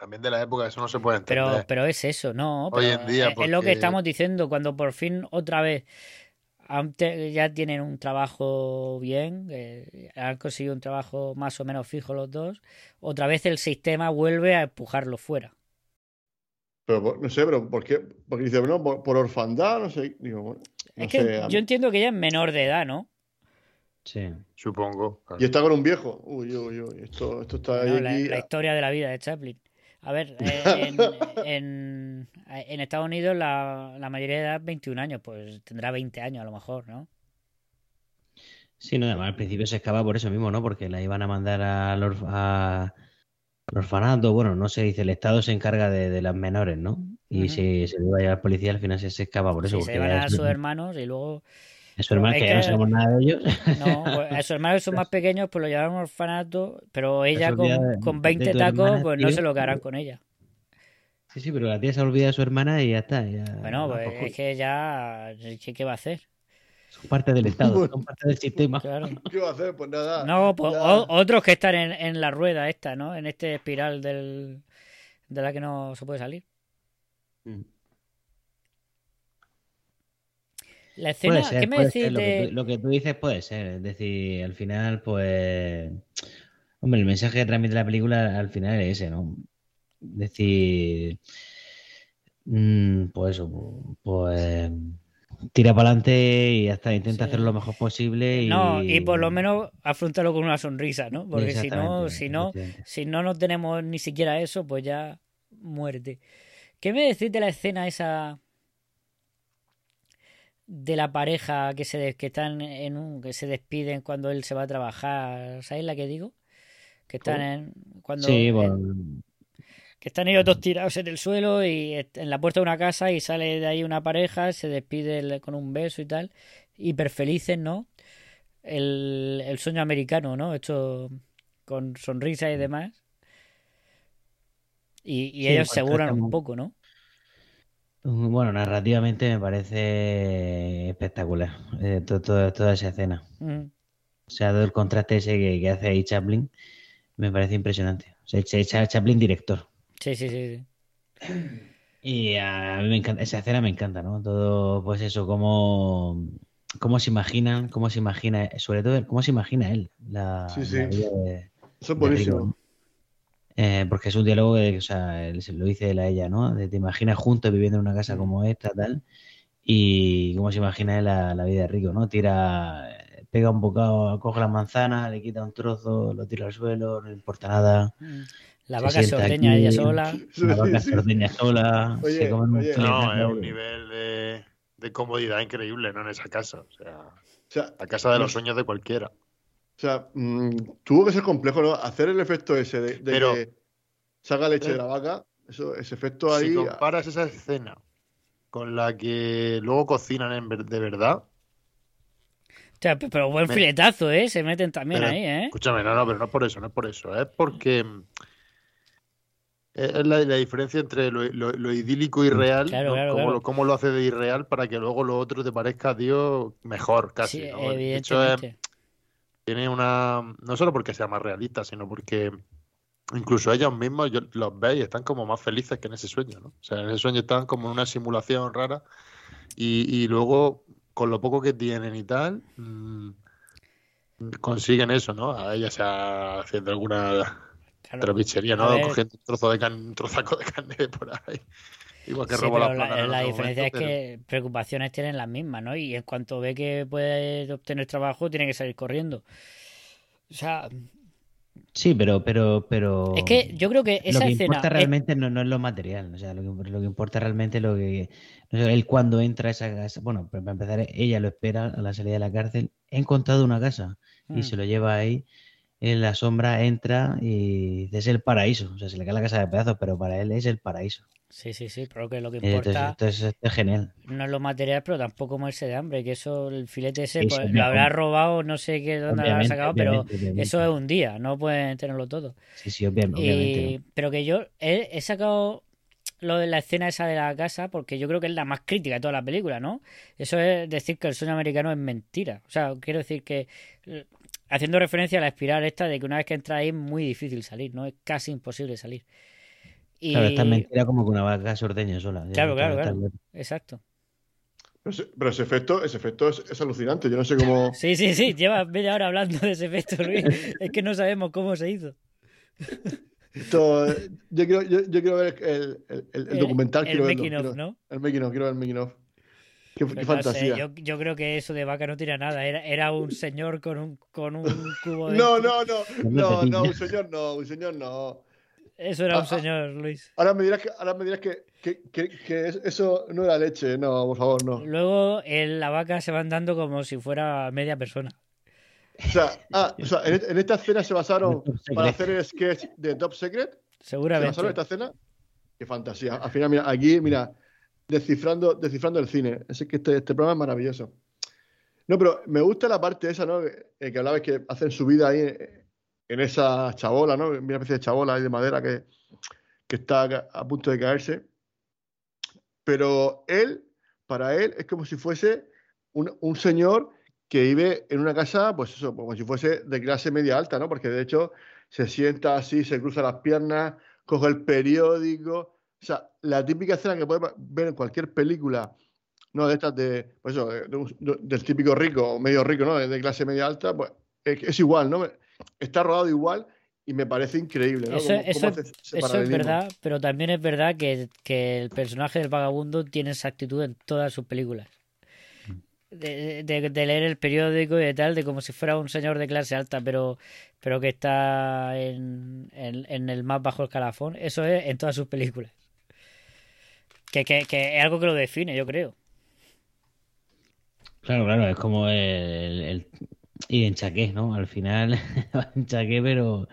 también de la época, eso no se puede entender. Pero, pero es eso, ¿no? Hoy en día, es, es lo que porque- estamos diciendo, cuando por fin otra vez ya tienen un trabajo bien, eh, han conseguido un trabajo más o menos fijo los dos, otra vez el sistema vuelve a empujarlo fuera. Pero no sé, pero ¿por qué? Porque dice, bueno, por, por orfandad, no sé. Digo, bueno, no es que sé, a mí- yo entiendo que ella es menor de edad, ¿no? Sí. Supongo. claro. Y está con un viejo. Uy, uy, uy, esto, esto está ahí. No, la, aquí. la historia de la vida de Chaplin. A ver, [LAUGHS] en, en, en Estados Unidos la, la mayoría de edad es 21 años, pues tendrá 20 años a lo mejor, ¿no? Sí, no, además al principio se escapa por eso mismo, ¿no? Porque la iban a mandar al, orf- a- al orfanato. Bueno, no se dice, el Estado se encarga de, de las menores, ¿no? Y si se le iba a llevar policía, al final se, se escapa por eso. Sí, se ya a sus hermanos y luego es su hermano, es que ya no sabemos nada de ellos. No, pues a sus hermanos que son más [LAUGHS] pequeños, pues lo llevaron a un orfanato, pero ella Se con, de- con de 20 tu tacos, hermana, pues no sé lo que harán con ella. Sí, sí, pero la tía se olvida de su hermana y ya está. ya- Bueno, pues es que ya, ¿qué, qué va a hacer? son parte del Estado, son parte del sistema. Claro. [LAUGHS] ¿Qué va a hacer? Pues nada. No, pues o- otros que están en, en la rueda esta, ¿no? En este espiral del, de la que no se puede salir. Mm. La escena, ser, ¿qué me puede decís ser, lo, que tú, lo que tú dices puede ser. Es decir, al final, pues. Hombre, el mensaje que transmite la película al final es ese, ¿no? Es decir. mm, pues eso, pues. Tira para adelante y hasta intenta Sí. hacer lo mejor posible. Y... No, y por lo menos afrontalo con una sonrisa, ¿no? Porque si no, si no, si no no tenemos ni siquiera eso, pues ya muerte. ¿Qué me decís de la escena esa de la pareja que se que están en un que se despiden cuando él se va a trabajar? ¿Sabéis la que digo? Que están en cuando Sí, que están ellos dos tirados en el suelo y en la puerta de una casa y sale de ahí una pareja, se despide con un beso y tal, hiper felices, ¿no? El, el sueño americano, ¿no? Hecho con sonrisa y demás. Y, y Sí, ellos se está un poco, ¿no? Bueno, narrativamente me parece espectacular eh, to- to- toda esa escena. Mm. O sea, todo el contraste ese que, que hace ahí Chaplin me parece impresionante. O sea, Cha- Cha- Chaplin director. Sí, sí, sí. sí. Y a mí me encanta, esa escena me encanta, ¿no? Todo, pues eso, cómo, cómo se imaginan, cómo se imagina, sobre todo, cómo se imagina él la, Sí, sí. la vida de, Eso es buenísimo. Eh, porque es un diálogo de, o sea, se lo dice él a ella, ¿no? De te imaginas juntos viviendo en una casa como esta, tal. Y como se imagina la, la vida de Rico, ¿no? Tira, pega un bocado, coge la manzana, le quita un trozo, lo tira al suelo, no le importa nada. La Se vaca se ordeña aquí, ella sola. La vaca se ordeña sola, Oye, se come un oye. No, es un nivel de, de comodidad increíble, ¿no? En esa casa. O sea, O sea, la casa de los sueños de cualquiera. O sea, mm, tuvo que ser complejo, ¿no? Hacer el efecto ese de, de Pero- que salga leche de la vaca, eso, ese efecto ahí. Si comparas esa escena con la que luego cocinan en ver- de verdad. O sea, pe- pero buen Me- filetazo, ¿eh? Se meten también pero, ahí, ¿eh? Escúchame, no, no, pero no es por eso, no es por eso. Es porque mm, es es la, la diferencia entre lo, lo- lo idílico y real, Claro, ¿no? claro, cómo, claro. Lo, cómo lo hace de irreal para que luego lo otro te parezca, Dios, mejor casi. Sí, ¿no? De hecho, es-. Tiene una. No solo porque sea más realista, sino porque incluso ellos mismos yo- los veis y están como más felices que en ese sueño, ¿no? O sea, en ese sueño están como en una simulación rara y, y luego, con lo poco que tienen y tal, mm, consiguen eso, ¿no? A ella sea haciendo alguna Claro. trapichería, ¿no? Cogiendo un trozo de carne, un trozaco de carne por ahí. Igual que Sí, robó pero las la, diferencia momento, es pero- que preocupaciones tienen las mismas, ¿no? Y en cuanto ve que puede obtener trabajo, tiene que salir corriendo. O sea, Sí, pero, pero, pero. es que yo creo que lo esa que escena. importa es- realmente no, no es lo material, o sea, lo que, lo que importa realmente es lo que no sé, él cuando entra a esa casa, bueno, pero para empezar, ella lo espera a la salida de la cárcel, he encontrado una casa y Mm. se lo lleva ahí, en la sombra entra y es el paraíso, o sea, se le cae la casa de pedazos, pero para él es el paraíso. Sí, sí, sí, pero que lo que Entonces, importa entonces es genial. no es lo material, pero tampoco morirse de hambre, que eso, el filete ese, pues, lo obviamente. habrá robado, no sé qué, dónde lo habrá Obviamente, sacado, pero obviamente, obviamente. eso es un día, no pueden tenerlo todo. Sí, sí, obvia- obviamente. Y- ¿no? pero que yo he, he sacado lo de la escena esa de la casa porque yo creo que es la más crítica de toda la película, ¿no? Eso es decir que el sueño americano es mentira. O sea, quiero decir que haciendo referencia a la espiral esta de que una vez que entras ahí es muy difícil salir, ¿no? Es casi imposible salir. Y... Claro, esta es mentira como que una vaca se ordeña sola. Claro, claro, claro. bien. Exacto. Pero ese, pero ese efecto, ese efecto es, es alucinante. Yo no sé cómo. [LAUGHS] Sí, sí, sí, lleva media hora hablando de ese efecto, Luis. [LAUGHS] Es que no sabemos cómo se hizo. Esto, eh, yo, quiero, yo, yo quiero ver el, el- el- el documental. el quiero verlo, making of, quiero- ¿no? El making of, quiero ver el making of. Qué, qué no sé, fantasía. yo, yo creo que eso de vaca no tira nada. Era, era un señor con un, con un cubo de... No, no, no, [LAUGHS] No, no, un señor no, un señor no. Eso era Ah, un ah. señor, Luis. Ahora me dirás que, ahora me dirás que, que, que, que es- eso no era leche, no, por favor, no. Luego en la vaca se van dando como si fuera media persona. O sea, ah, o sea, en, en esta escena se basaron para hacer el sketch de Top Secret. ¿Se Seguramente. basaron en esta escena? Qué fantasía. Al final, mira, aquí, mira, descifrando, descifrando el cine. Es que este, este programa es maravilloso. No, pero me gusta la parte esa, ¿no? Eh, que hablabas que hacen su vida ahí eh, en esa chabola, ¿no? Una especie de chabola ahí de madera que, que está a punto de caerse. Pero él, para él, es como si fuese un, un señor que vive en una casa, pues eso, como si fuese de clase media alta, ¿no? Porque de hecho se sienta así, se cruza las piernas, coge el periódico. O sea, la típica escena que puedes ver en cualquier película, ¿no? De estas de, pues eso, de- de un- de- del típico rico, medio rico, ¿no? De clase media alta, pues es, es igual, ¿no? Está rodado igual y me parece increíble, ¿no? Eso, Cómo- eso, cómo es- eso verdad, pero también es verdad que, que el personaje del vagabundo tiene esa actitud en todas sus películas. De, de- de leer el periódico y de tal, de como si fuera un señor de clase alta, pero, pero que está en, en, en el más bajo escalafón. Eso es en todas sus películas. Que, que, que es algo que lo define, yo creo. Claro, claro, es como el, el- ir en chaqué, ¿no? Al final [LAUGHS] va en chaqué, pero,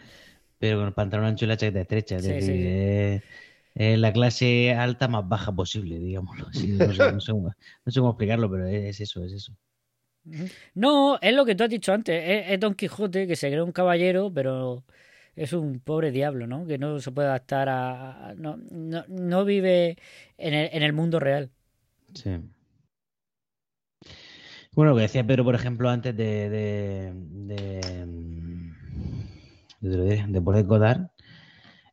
pero con el pantalón ancho y la chaqueta estrecha. Es Sí, decir, sí. Es, es la clase alta más baja posible, digámoslo. así. No sé, no sé cómo, no sé cómo explicarlo, pero es eso, es eso. No, es lo que tú has dicho antes. Es, es Don Quijote que se cree un caballero, pero es un pobre diablo, ¿no? Que no se puede adaptar a. no, no, no vive en el, en el mundo real. Sí. Bueno, lo que decía Pedro, por ejemplo, antes de de, de, de, Paul Godard,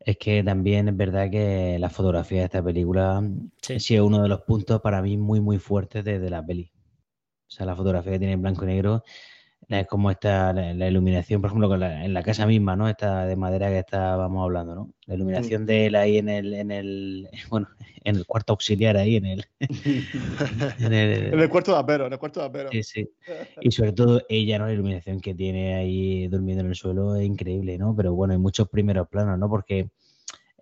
es que también es verdad que la fotografía de esta película Sí. sí es uno de los puntos para mí muy, muy fuertes de, de la peli. O sea, la fotografía que tiene en blanco y negro la- como está la, la iluminación, por ejemplo, con la- en la casa misma, ¿no? Esta de madera que estábamos hablando, ¿no? La iluminación de él ahí en el, en el, [LAUGHS] bueno, en el cuarto auxiliar ahí, en el, [LAUGHS] en el, En el cuarto de apero, en el cuarto de apero. Sí, sí. [LAUGHS] Y sobre todo ella, ¿no? La iluminación que tiene ahí durmiendo en el suelo es increíble, ¿no? Pero bueno, hay muchos primeros planos, ¿no? Porque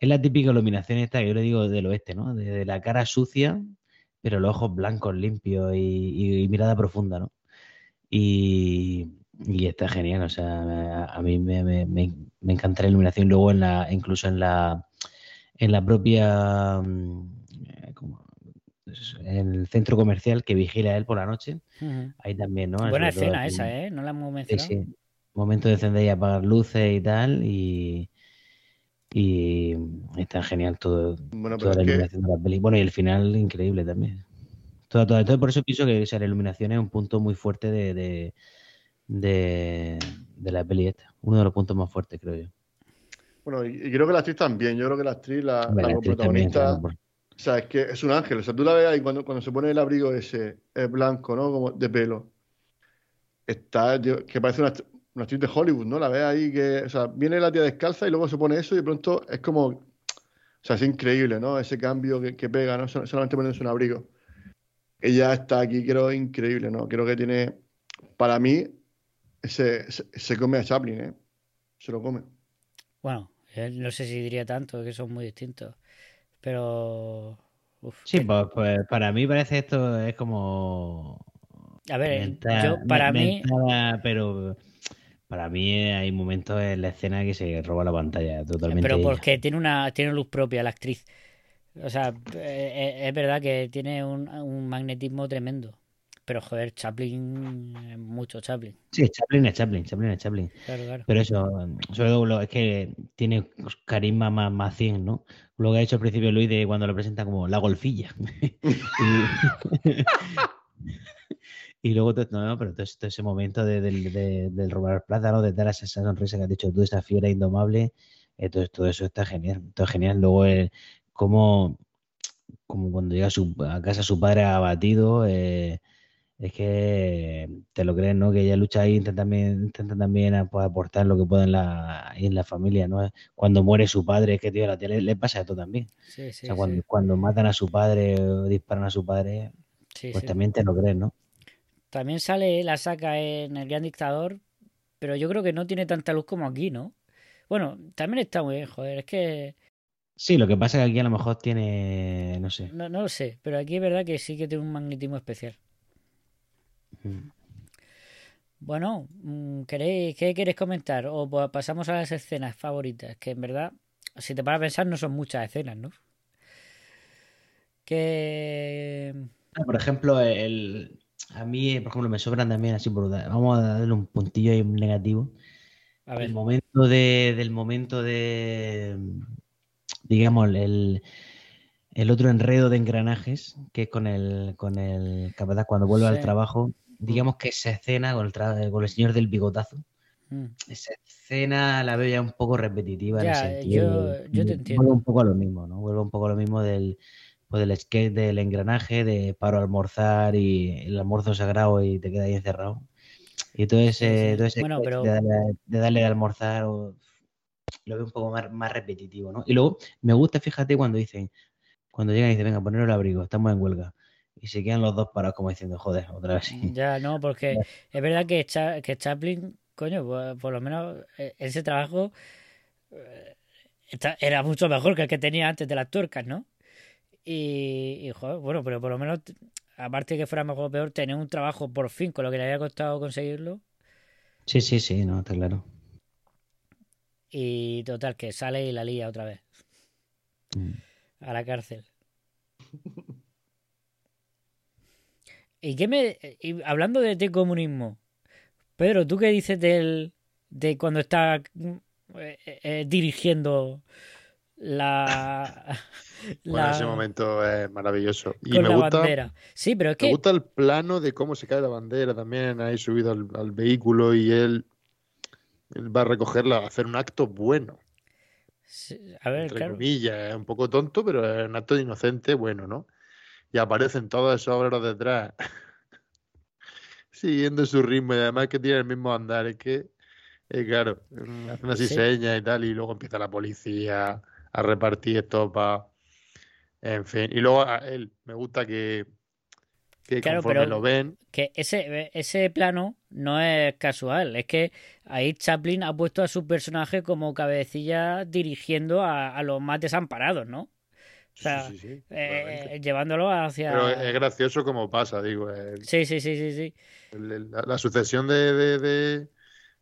es la típica iluminación esta que yo le digo del oeste, ¿no? De, la cara sucia, pero los ojos blancos, limpios y, y- y mirada profunda, ¿no? Y, y está genial, o sea, a, mí me, me- me- me encanta la iluminación. Luego en la, incluso en la, en la propia, mm, como- en el centro comercial que vigila él por la noche, Ujú. ahí también, ¿no? Buena Sobre escena esa, ¿eh? No la hemos mencionado. sí. Momento de encender y apagar luces y tal, y, y está genial todo, Bueno, toda la que- iluminación de la peli. Bueno, y el final increíble también. Todo, todo, todo por eso pienso que o sea, la iluminación es un punto muy fuerte de, de, de, de la peli esta. Uno de los puntos más fuertes, creo yo. Bueno, y, y creo que la actriz también. Yo creo que la actriz, la, Hombre, la la actriz también, protagonista, o sea, es que es un ángel. O sea, tú la ves ahí cuando, cuando se pone el abrigo ese eh, blanco, ¿no? Como de pelo. Está, tío, que parece una, una actriz de Hollywood, ¿no? La ves ahí que, o sea, viene la tía descalza y luego se pone eso y de pronto es como, o sea, es increíble, ¿no? Ese cambio que, que pega, ¿no? Sol- Solamente poniéndose un abrigo. Ella está aquí, creo, increíble, ¿no? Creo que tiene, para mí, se, se, se come a Chaplin, ¿eh? Se lo come. Bueno, eh, no sé si diría tanto, que son muy distintos. Pero. uf, Sí, que- pues, pues para mí parece esto es como a ver, Menta- yo, para me- mí. pero para mí hay momentos en la escena que se roba la pantalla totalmente. Pero ella. porque tiene una tiene luz propia la actriz. O sea, eh, es verdad que tiene un, un magnetismo tremendo. Pero joder, Chaplin, eh, mucho Chaplin. Sí, Chaplin es Chaplin, Chaplin es Chaplin. Claro, claro. Pero eso, sobre todo lo- es que tiene carisma más, más 100, ¿no? Lo que ha hecho al principio Luis de cuando lo presenta como la golfilla. [LAUGHS] y, [LAUGHS] y luego, todo- no, no, pero todo, ese- todo ese momento de- del, de- del robar plata, ¿no? De dar esa sonrisa que has dicho tú, esa fiera indomable, eh, todo, todo eso está genial, todo genial. Luego, el, como, como cuando llega a, su, a casa su padre abatido, eh, es que te lo crees, ¿no? Que ella lucha ahí, intenta también, intenta también a- pues, aportar lo que puede en la, en la familia, ¿no? Cuando muere su padre, es que, tío, a la tía le, pasa esto también. Sí, O sí, sea, cuando, sí. cuando matan a su padre o disparan a su padre, pues también te lo crees, ¿no? También sale la saca en El Gran Dictador, pero yo creo que no tiene tanta luz como aquí, ¿no? Bueno, también está muy bien, joder, es que Sí, lo que pasa es que aquí a lo mejor tiene, no sé. no, no lo sé, pero aquí es verdad que sí que tiene un magnetismo especial. Mm. Bueno, mm, ¿queréis, ¿qué queréis comentar? O pues pasamos a las escenas favoritas, que en verdad, si te paras a pensar, no son muchas escenas, ¿no? Que... Ah, Por ejemplo, el, a mí, por ejemplo, me sobran también así por vamos a darle un puntillo ahí negativo. A ver, El momento de, del momento de, digamos, el, el otro enredo de engranajes, que es con el, con el capataz cuando vuelve al trabajo, digamos que esa escena con el, con el señor del bigotazo, mm, esa escena la veo ya un poco repetitiva en el Ya, sentido yo- yo te entiendo. Vuelve un poco a lo mismo, ¿no? Vuelve un poco a lo mismo del, pues del sketch del engranaje, de paro a almorzar y el almuerzo sagrado y te quedas ahí encerrado. Y todo ese, todo ese Bueno, pero- de, darle, de darle de almorzar o- lo veo un poco más, más repetitivo, ¿no? Y luego me gusta, fíjate, cuando dicen, cuando llegan y dicen, venga, poneros el abrigo, estamos en huelga. Y se quedan los dos parados como diciendo, joder, otra vez. Ya, no, porque [LAUGHS] es verdad que, Cha- que Chaplin, coño, pues, por lo menos eh, ese trabajo eh, era mucho mejor que el que tenía antes de las tuercas, ¿no? Y, y, joder, bueno, pero por lo menos, aparte de que fuera mejor o peor, tener un trabajo por fin con lo que le había costado conseguirlo. Sí, sí, sí, no, está claro. Y total, que sale y la lía otra vez Mm. a la cárcel. ¿Y qué me. y hablando de, de comunismo, Pedro, ¿tú qué dices del. de cuando está eh, eh, dirigiendo la. [LAUGHS] Bueno, la- ese momento es maravilloso. Y con me la gusta, bandera? Sí, pero es me que. gusta el plano de cómo se cae la bandera también ahí subido al, al vehículo y él, él va a recogerla, a hacer un acto bueno, sí, A ver, entre claro. comillas. Es un poco tonto, pero es un acto de inocente bueno, ¿no? Y aparecen todos esos obreros detrás. [LAUGHS] siguiendo su ritmo y además que tiene el mismo andar. Es que, eh, claro, hacen así Sí. señas y tal, y luego empieza la policía a repartir estopa. En fin, y luego a él, me gusta que, que Claro, conforme pero- lo ven, Que ese, ese plano no es casual, es que ahí Chaplin ha puesto a su personaje como cabecilla dirigiendo a, a los más desamparados, ¿no? O sea, sí, sí, sí, eh, llevándolo hacia... pero es gracioso como pasa, digo, el- Sí, sí, sí, sí, sí. el- la, la sucesión de, de, de,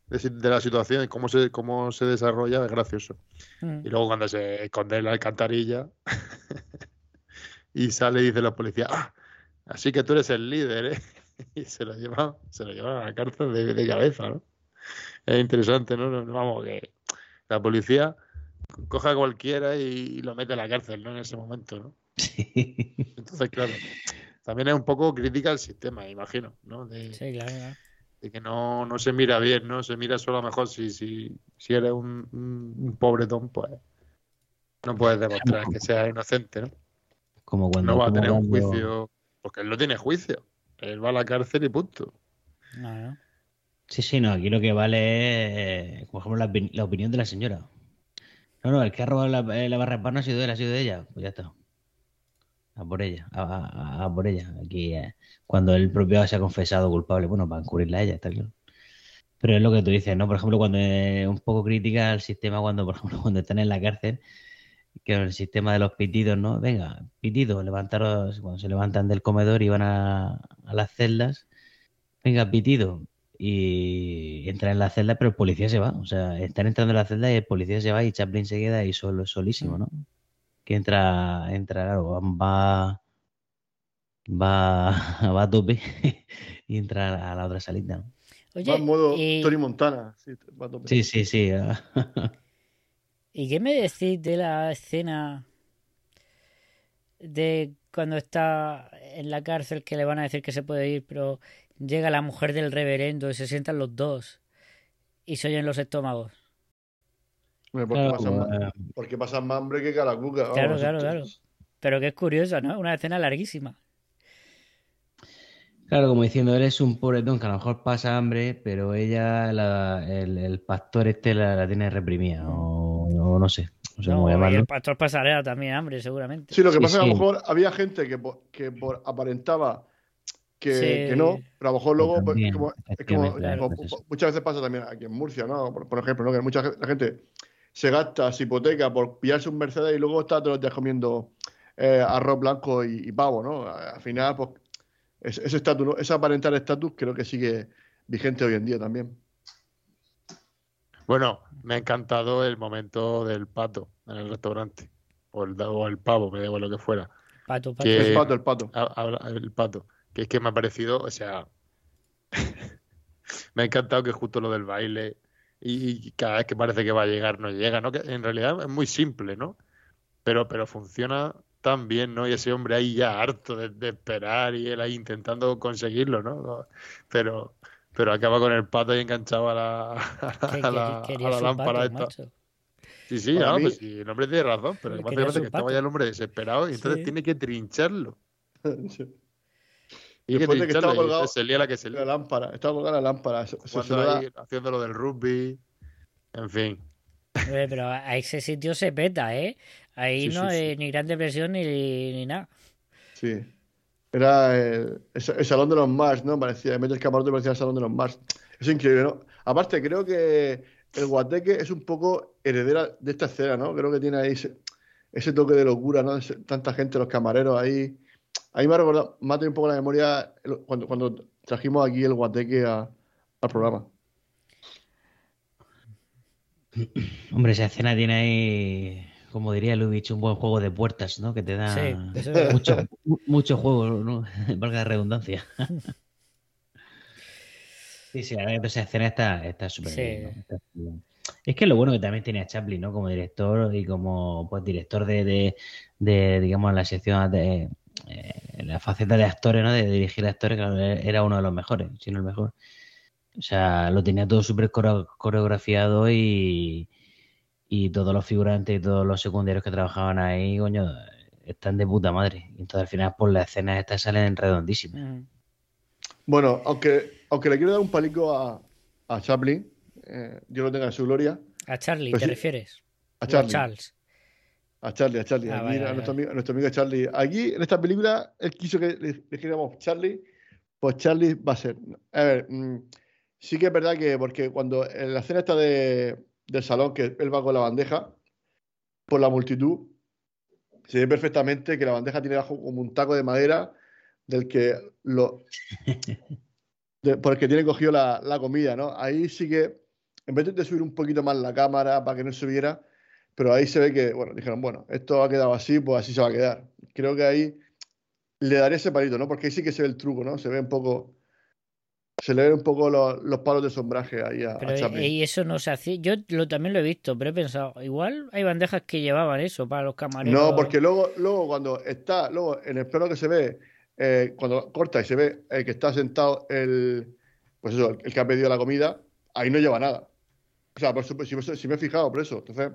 de la situación y cómo se, cómo se desarrolla es gracioso. Mm. Y luego cuando se esconde en la alcantarilla [LAUGHS] y sale y dice la policía, ah, así que tú eres el líder, ¿eh? [LAUGHS] Y se lo lleva, se lo lleva a la cárcel de, de cabeza, ¿no? Es interesante, ¿no? Vamos, que la policía coja a cualquiera y, lo mete a la cárcel, ¿no? En ese momento, ¿no? Sí. Entonces, claro, también es un poco crítica al sistema, imagino, ¿no? De, Sí, claro, claro. de que no, no se mira bien, ¿no? Se mira solo a lo mejor si, si, si eres un, un, un pobretón, pues no puedes demostrar que seas inocente, ¿no? Como cuando No va a tener un juicio, porque él no tiene juicio. Él va a la cárcel y punto. No, no. Sí, sí, no, aquí lo que vale es, por ejemplo, la, opin- la opinión de la señora. No, no, el que ha robado la, eh, la barra de pan no ha sido él, ha sido de ella. Pues ya está. A por ella, a, a- a por ella. Aquí, eh, cuando el propio se ha confesado culpable, bueno, para encubrirla a ella, está claro. Pero es lo que tú dices, ¿no? Por ejemplo, cuando es un poco crítica al sistema, cuando, por ejemplo, [LAUGHS] cuando están en la cárcel, que el sistema de los pitidos, ¿no? Venga, pitido, levantaros, cuando se levantan del comedor y van a, a las celdas, venga, pitido, y entran en la celda, pero el policía se va. O sea, están entrando en la celda y el policía se va y Chaplin se queda ahí solo, solísimo, ¿no? Que entra, entra, claro, va, va, va [LAUGHS] a tope [LAUGHS] y entra a la otra salita. ¿no? Oye, Va en modo y- Tony Montana. Sí, va a tope. Sí, sí, sí. [LAUGHS] ¿Y qué me decís de la escena de cuando está en la cárcel que le van a decir que se puede ir, pero llega la mujer del reverendo y se sientan los dos y se oyen los estómagos? Porque, Claro, pasan, más, porque pasan más hambre que calacuca. vamos, Claro, claro, claro. Pero que es curioso, ¿no? Una escena larguísima. Claro, como diciendo, eres un pobretón que a lo mejor pasa hambre, pero ella, la- el, el pastor este la, la tiene reprimida, o no sé, no sé No, cómo y llamarlo. el pastor pasará también hambre, seguramente. Sí, lo que Sí, pasa es que a lo mejor había gente que, por- que por- aparentaba que, Sí. que no, pero a lo mejor luego pues, También, como- es como, efectivamente, claro, como- pues muchas veces pasa también aquí en Murcia, ¿no? Por, por ejemplo, ¿no? Que mucha la gente se gasta su hipoteca por pillarse un Mercedes y luego está todos los días comiendo eh, arroz blanco y, y pavo, ¿no? A- Al final, pues, es- ese estatus, ¿no? ese aparentar estatus creo que sigue vigente hoy en día también. Bueno, me ha encantado el momento del pato en el restaurante. O el, o el pavo, me da igual lo que fuera. Pato, pato. Que- El pato, el pato. El pato. Que es que me ha parecido, o sea, [LAUGHS] me ha encantado que justo lo del baile y, y cada vez que parece que va a llegar no llega, ¿no? Que en realidad es muy simple, ¿no? Pero, pero funciona tan bien, ¿no? Y ese hombre ahí ya harto de, de esperar y él ahí intentando conseguirlo, ¿no? Pero, pero acaba con el pato ahí enganchado a la, [LAUGHS] a la, a la lámpara pato, esta. macho. Sí, sí, Para ah, pues sí, el hombre tiene razón, pero Él que gracia su que estaba ya el hombre desesperado y entonces Sí. tiene que trincharlo. Sí. Y que Después de que estaba trincharlo y colgado se lía la que se La lía. lámpara, estaba colgada la lámpara. Se, se- lo da- haciendo lo del rugby. En fin. Hombre, pero a ese sitio se peta, ¿eh? Ahí Sí, no sí. ni Gran Depresión ni, ni nada. Sí. Era el, el- el salón de los Mars, ¿no? Parecía, en vez del camarote parecía el salón de los Mars. Es increíble, ¿no? Aparte, creo que el Guateque es un poco heredera de esta escena, ¿no? Creo que tiene ahí ese, toque de locura, ¿no? Tanta gente, los camareros ahí. Ahí me ha recordado, me tenido un poco la memoria cuando, cuando trajimos aquí el Guateque al programa. Hombre, esa escena tiene ahí, como diría Lubitsch, un buen juego de puertas, ¿no? Que te da Sí, es. mucho, mu- mucho juego, ¿no? [LAUGHS] Valga la redundancia. [LAUGHS] Sí, sí, la verdad que esa escena está está súper Sí. bien, ¿no? Está súper bien. Es que lo bueno que también tiene a Chaplin, ¿no? Como director y como pues director de, de, de, digamos, la sección de eh, la faceta de actores, ¿no? De dirigir actores, claro, era uno de los mejores, si no el mejor. O sea, lo tenía todo súper coreo- coreografiado y, y todos los figurantes y todos los secundarios que trabajaban ahí, coño, están de puta madre. Y entonces al final, pues las escenas estas salen redondísimas. Mm. Bueno, aunque, aunque le quiero dar un palico a, a Chaplin, eh, Dios lo tenga en su gloria. A Charlie, Pues ¿te sí. refieres? A Charlie. Charles. A Charlie, a Charlie. Ah, Aquí, vale, a, vale, nuestro amigo, a nuestro amigo Charlie. Aquí, en esta película, él quiso que le, dijéramos Charlie, pues Charlie va a ser. A ver, mm, sí que es verdad que, porque cuando en la escena está de, del salón, que él va con la bandeja, por la multitud, se ve perfectamente que la bandeja tiene abajo como un taco de madera del que lo. [LAUGHS] de- por el que tiene cogido la, la comida, ¿no? Ahí sí que, en vez de subir un poquito más la cámara para que no se viera, pero ahí se ve que, bueno, dijeron, bueno, esto ha quedado así, pues así se va a quedar. Creo que ahí le daré ese palito, ¿no? Porque ahí sí que se ve el truco, ¿no? Se ve un poco. Se le ven un poco los, los palos de sombraje ahí a, Pero Chaplin. eh, y eso no se hacía. Yo lo, también lo he visto, pero he pensado, igual hay bandejas que llevaban eso para los camareros. No, porque luego, luego cuando está, luego en el plano que se ve, eh, cuando corta y se ve el que está sentado el, pues eso, el, que ha pedido la comida, ahí no lleva nada. O sea, por supuesto, si, me- si me he fijado por eso. Entonces,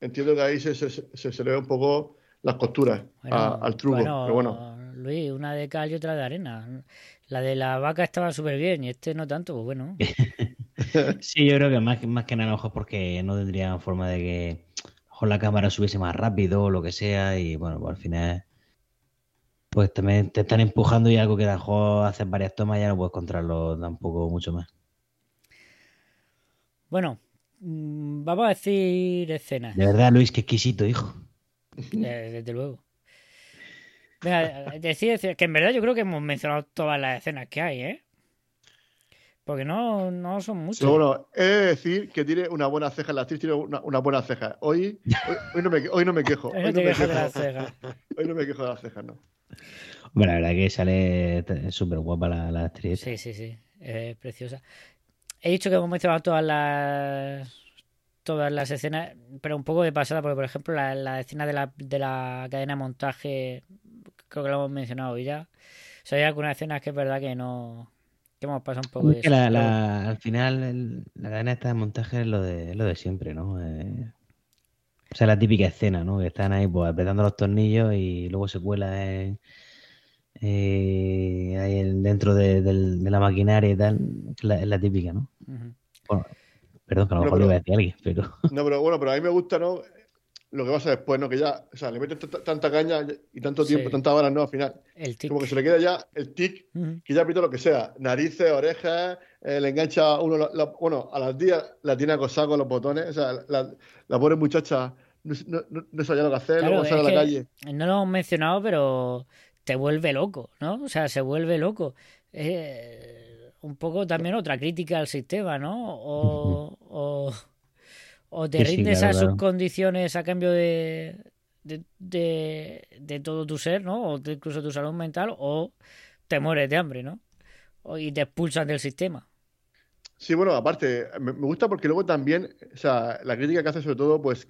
entiendo que ahí se, se, se- se le ve un poco las costuras Bueno, a- al truco. bueno, pero bueno, Luis, una de cal y otra de arena. La de la vaca estaba súper bien y este no tanto, pues bueno. [LAUGHS] Sí, yo creo que más, más que nada a lo mejor porque no tendrían forma de que mejor la cámara subiese más rápido o lo que sea y bueno, pues al final pues también te están empujando y algo que a lo haces varias tomas ya no puedes controlarlo tampoco mucho más. Bueno, mm, vamos a decir escenas. De verdad, Luis, qué exquisito, hijo. Eh, desde luego. Venga, decir, decir- que en verdad yo creo que hemos mencionado todas las escenas que hay, ¿eh? Porque no, no son muchas. pero bueno, he de decir que tiene una buena ceja, la actriz tiene una, una buena ceja. Hoy, hoy, hoy no, me, hoy no me quejo. [LAUGHS] Hoy no Hoy te no me quejas de quejo. las cejas. [LAUGHS] Hoy no me quejo de las cejas, no. Bueno, la verdad que sale súper guapa la, la actriz. Sí, sí, sí. Es preciosa. He dicho que hemos mencionado todas las todas las escenas, pero un poco de pasada, porque por ejemplo la, la escena de la, de la cadena de montaje, creo que lo hemos mencionado ya. O sea, hay algunas escenas que es verdad que no. que hemos pasado un poco de Es que eso. la, pero- la- al final el- la cadena esta de montaje es lo de, es lo de siempre, ¿no? Eh, o sea, la típica escena, ¿no? Que están ahí pues apretando los tornillos y luego se cuela en, eh, ahí en- dentro de, la maquinaria y tal. Es la, es la típica, ¿no? Bueno, perdón, que a lo mejor le iba a decir a alguien, pero... No, pero bueno, pero a mí me gusta, ¿no? Lo que pasa después, ¿no? Que ya, o sea, le meten tanta, caña y tanto tiempo, Sí. tantas horas, ¿no? Al final. El tic. Como que se le queda ya el tic, que ya aprieta lo que sea. Narices, orejas, eh, le engancha uno, la- la- bueno, a las días la tiene acosada con los botones. O sea, la, la pobre muchacha no, no, no, sabía lo que hacer, Claro, luego sale a la calle. No lo hemos mencionado, pero te vuelve loco, ¿no? O sea, se vuelve loco. Eh, un poco también otra crítica al sistema, ¿no? O, o, o te Sí, rindes a sus claro. condiciones a cambio de, de, de, de todo tu ser, ¿no? O de incluso tu salud mental, o te mueres de hambre, ¿no? O- y te expulsan del sistema. Sí, bueno, aparte, me, me gusta porque luego también, o sea, la crítica que hace sobre todo, pues,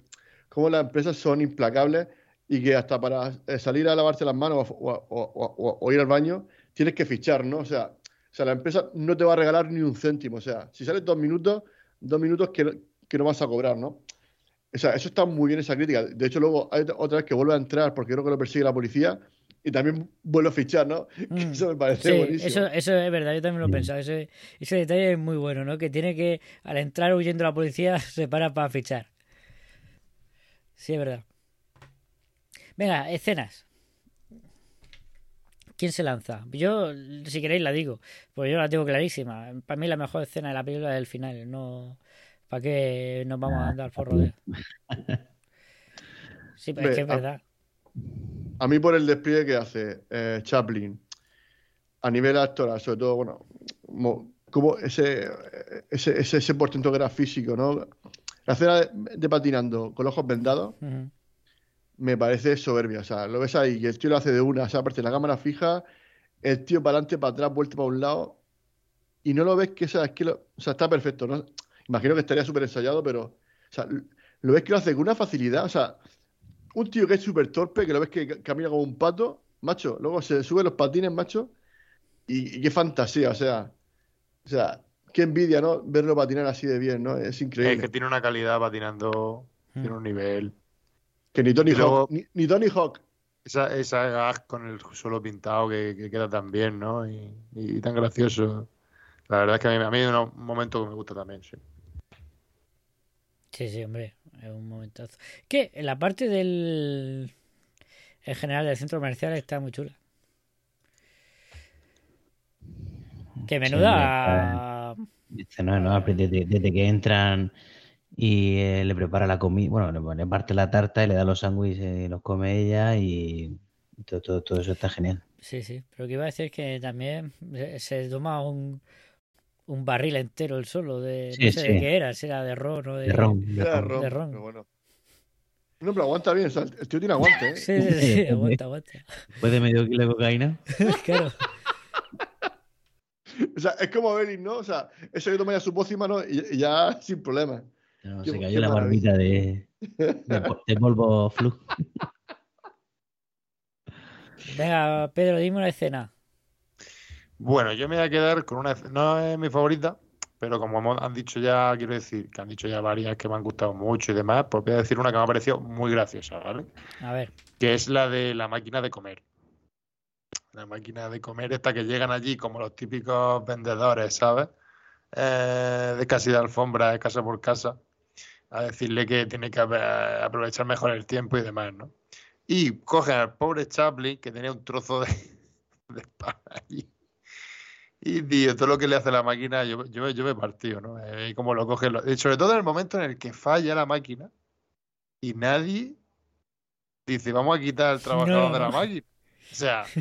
cómo las empresas son implacables y que hasta para eh, salir a lavarse las manos o, o- o- o- o ir al baño, tienes que fichar, ¿no? O sea, o sea, la empresa no te va a regalar ni un céntimo. O sea, si sales dos minutos, dos minutos que, que no vas a cobrar, ¿no? O sea, eso está muy bien esa crítica. De hecho, luego hay otra vez que vuelve a entrar porque creo que lo persigue la policía y también vuelve a fichar, ¿no? [LAUGHS] Que Mm. eso me parece Sí, buenísimo. eso, eso es verdad, yo también lo he pensado. Ese, ese detalle es muy bueno, ¿no? Que tiene que, al entrar huyendo la policía, [LAUGHS] se para para fichar. Sí, es verdad. Venga, escenas. ¿Quién se lanza? Yo, si queréis, la digo. Pues yo la tengo clarísima. Para mí la mejor escena de la película es el final. No, ¿Para qué nos vamos a andar por rodeos? [LAUGHS] Sí, pero es que es verdad. A mí por el despliegue que hace eh, Chaplin a nivel actoral, sobre todo, bueno, mo- como ese, ese, ese, ese portento que era físico, ¿no? La escena de, de patinando con los ojos vendados me parece soberbia. O sea, lo ves ahí y el tío lo hace de una, o sea, aparte la cámara fija, el tío para adelante, para atrás, vuelta para un lado, y no lo ves que, o sea, es que lo- o sea, está perfecto, ¿no? Imagino que estaría súper ensayado, pero, o sea, lo ves que lo hace con una facilidad, o sea, un tío que es súper torpe, que lo ves que ca- camina como un pato, macho, luego se sube los patines, macho, y, y qué fantasía, o sea, o sea, qué envidia, ¿no? Verlo patinar así de bien, ¿no? Es Es increíble. que tiene una calidad patinando, tiene Mm. un nivel. Que ni Tony luego- Hawk, ni, ni Tony Hawk esa, esa gag con el suelo pintado que, que queda tan bien, ¿no? Y, y tan gracioso. La verdad es que a mí, a mí es un momento que me gusta también, sí. Sí, sí, hombre, es un momentazo. Que la parte del. En general del centro comercial está muy chula. Que menuda. No, no, desde, desde que entran y eh, le prepara la comida, bueno, le parte la tarta y le da los sándwiches y los come ella y todo, todo, todo, eso está genial. Sí, sí, pero que iba a decir que también se toma un, un barril entero el solo de Sí, no sé sí. de qué era, si era de ron o de, De ron, de Era ron. ron, de ron. pero bueno. No, pero aguanta bien. o sea, el tío tiene aguante, ¿eh? Sí, sí, sí, aguanta, aguanta. Después de medio kilo de cocaína. [LAUGHS] Claro. O sea, es como Belis, ¿no? O sea, eso que toma ya su pócima, ¿no? Y, y ya sin problema. No, Qué- se cayó la maravilla. barbita de, de polvo flu. Venga, Pedro, dime una escena. Bueno, yo me voy a quedar con una. No es mi favorita, pero como hemos- han dicho ya, quiero decir, que han dicho ya varias que me han gustado mucho y demás, pues voy a decir una que me ha parecido muy graciosa, ¿vale? A ver. Que es la de la máquina de comer. La máquina de comer, esta que llegan allí como los típicos vendedores, ¿sabes? Eh, de casi de alfombra, de casa por casa, a decirle que tiene que ap- aprovechar mejor el tiempo y demás, ¿no? Y cogen al pobre Chaplin, que tenía un trozo de, [LAUGHS] de pan allí. Y, tío, todo lo que le hace la máquina, yo, yo, yo me partido, ¿no? Eh, y como lo coge, lo- sobre todo en el momento en el que falla la máquina y nadie dice, vamos a quitar al [LAUGHS] trabajador No. de la máquina. O sea,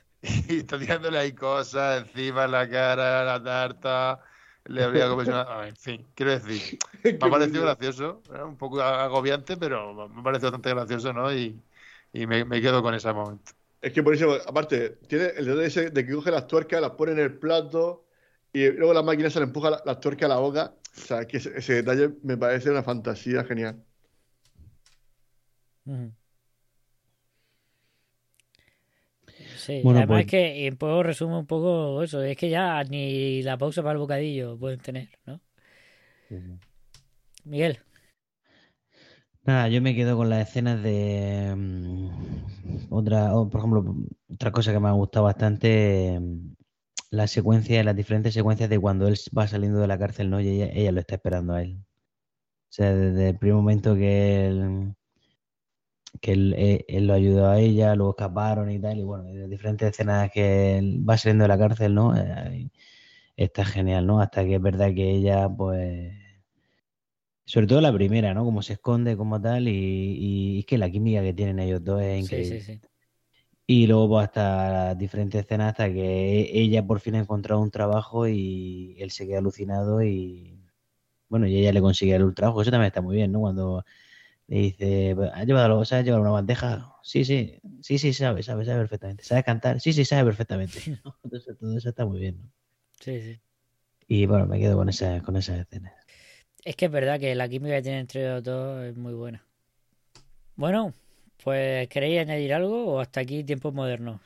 [LAUGHS] y está tirándole ahí cosas encima en la cara, la tarta, le habría [LAUGHS] una... ah, En fin, quiero decir, me ha parecido gracioso, era un poco agobiante, pero me ha parecido bastante gracioso, ¿no? Y, y me, me quedo con ese momento. Es que por eso, aparte, tiene el detalle ese de que coge las tuercas, las pone en el plato y luego la máquina se le empuja la- las tuercas a la boca. O sea, que ese, ese detalle me parece una fantasía genial. Sí, Bueno, además pues- es que en poco resume un poco eso, es que ya ni la pausa para el bocadillo pueden tener, ¿no? Miguel, Nada, yo me quedo con las escenas de mm, otra, por ejemplo, otra cosa que me ha gustado bastante, mm, las secuencias, las diferentes secuencias de cuando él va saliendo de la cárcel, ¿no? Y ella, lo está esperando a él. O sea, desde el primer momento que él, que él, eh, él lo ayudó a ella, luego escaparon y tal, y bueno, las diferentes escenas que él va saliendo de la cárcel, ¿no? Eh, está genial, ¿no? Hasta que es verdad que ella, pues sobre todo la primera, ¿no? Cómo se esconde como tal y, y es que la química que tienen ellos dos es increíble. sí, sí. Y luego pues hasta las diferentes escenas hasta que ella por fin ha encontrado un trabajo y él se queda alucinado y bueno, y ella le consigue el trabajo. Eso también está muy bien, ¿no? Cuando le dice, ¿has llevado, ¿sabes llevar una bandeja? Sí, sí, sí, sí, sabe, sabe, sabe perfectamente. ¿Sabes cantar? Sí, sí, sabe perfectamente. [LAUGHS] Entonces, todo eso está muy bien, ¿no? Sí, sí. Y bueno, me quedo con esa, con esas escenas. Es que es verdad que la química que tienen entre los dos es muy buena. Bueno, pues ¿queréis añadir algo o hasta aquí tiempos modernos?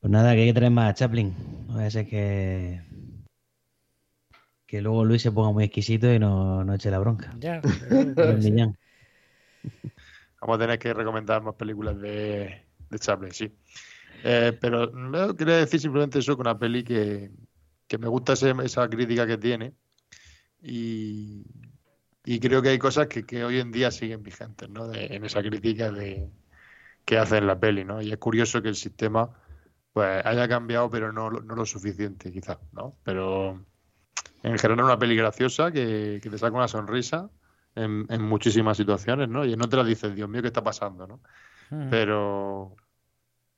Pues nada, que hay que traer más a Chaplin. A ser que. Que luego Luis se ponga muy exquisito y no, no eche la bronca. Ya, [LAUGHS] Con. Millán. Vamos a tener que recomendar más películas de, de Chaplin, sí. Eh, pero no quería decir simplemente eso, que una peli que, que me gusta ese- esa crítica que tiene y, y creo que hay cosas que, que hoy en día siguen vigentes, ¿no? De- en esa crítica de, que hace en la peli, ¿no? Y es curioso que el sistema pues haya cambiado, pero no, lo- no lo suficiente, quizás, ¿no? Pero en general una peli graciosa que, que te saca una sonrisa en, en muchísimas situaciones, ¿no? Y no te la dices, Dios mío, ¿qué está pasando, no? Ujú. Pero,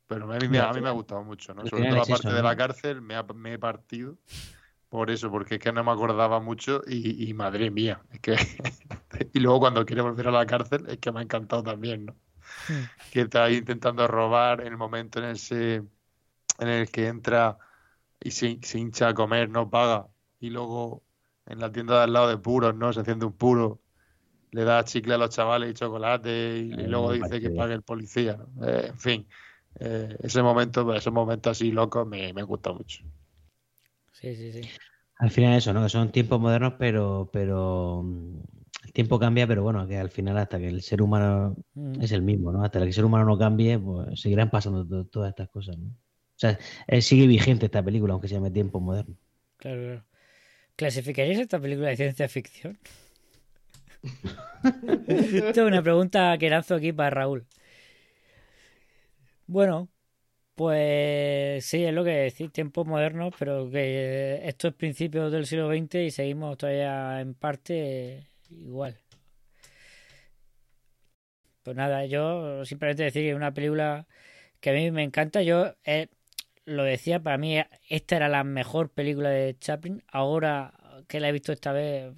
pero a mí, me- a mí me ha gustado mucho, ¿no? Sobre todo la parte de la cárcel, me, ha- me he partido por eso, porque es que no me acordaba mucho y, y madre mía, es que... [LAUGHS] y luego cuando quiere volver a la cárcel, es que me ha encantado también, ¿no? Hmm. Que está ahí intentando robar en el momento en ese, en el que entra y se, se hincha a comer, no paga, y luego en la tienda de al lado de puros, ¿no? Se enciende un puro, le da chicle a los chavales y chocolate, y, y luego dice que pague el policía, ¿no? Eh, en fin, eh, ese momento, esos momentos así locos me, me gusta mucho. Sí, sí, sí. Al final eso, ¿no? Que son tiempos modernos, pero, pero mm, tiempo cambia, pero bueno, que al final hasta que el ser humano Mm. es el mismo, ¿no? Hasta que el ser humano no cambie, pues seguirán pasando to- todas estas cosas, ¿no? O sea, eh, sigue vigente esta película, aunque se llame tiempo moderno. Claro, claro. ¿Clasificaríais esta película de ciencia ficción? [LAUGHS] Esto es una pregunta que lanzo aquí para Raúl. Bueno, pues sí, es lo que decís, tiempos modernos, pero que esto es principios del siglo XX y seguimos todavía en parte igual. Pues nada, yo simplemente decir que es una película que a mí me encanta. Yo eh, lo decía, para mí esta era la mejor película de Chaplin. Ahora que la he visto esta vez,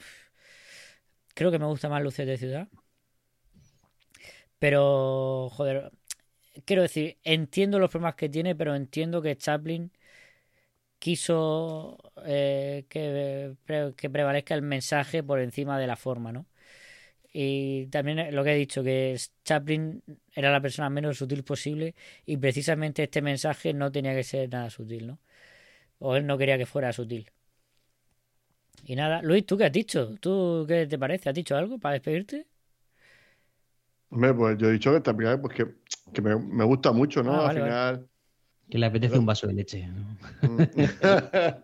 creo que me gusta más Luces de Ciudad. Pero, joder, quiero decir, entiendo los problemas que tiene, pero entiendo que Chaplin quiso eh, que, que prevalezca el mensaje por encima de la forma, ¿no? Y también lo que he dicho, que Chaplin era la persona menos sutil posible y precisamente este mensaje no tenía que ser nada sutil, ¿no? O él no quería que fuera sutil. Y nada, Luis, ¿tú qué has dicho? ¿Tú qué te parece? ¿Has dicho algo para despedirte? Hombre, pues yo he dicho que esta película pues que, que me, me gusta mucho, ¿no? Ah, Al vale. final. Que le apetece un vaso de leche, ¿no? [LAUGHS]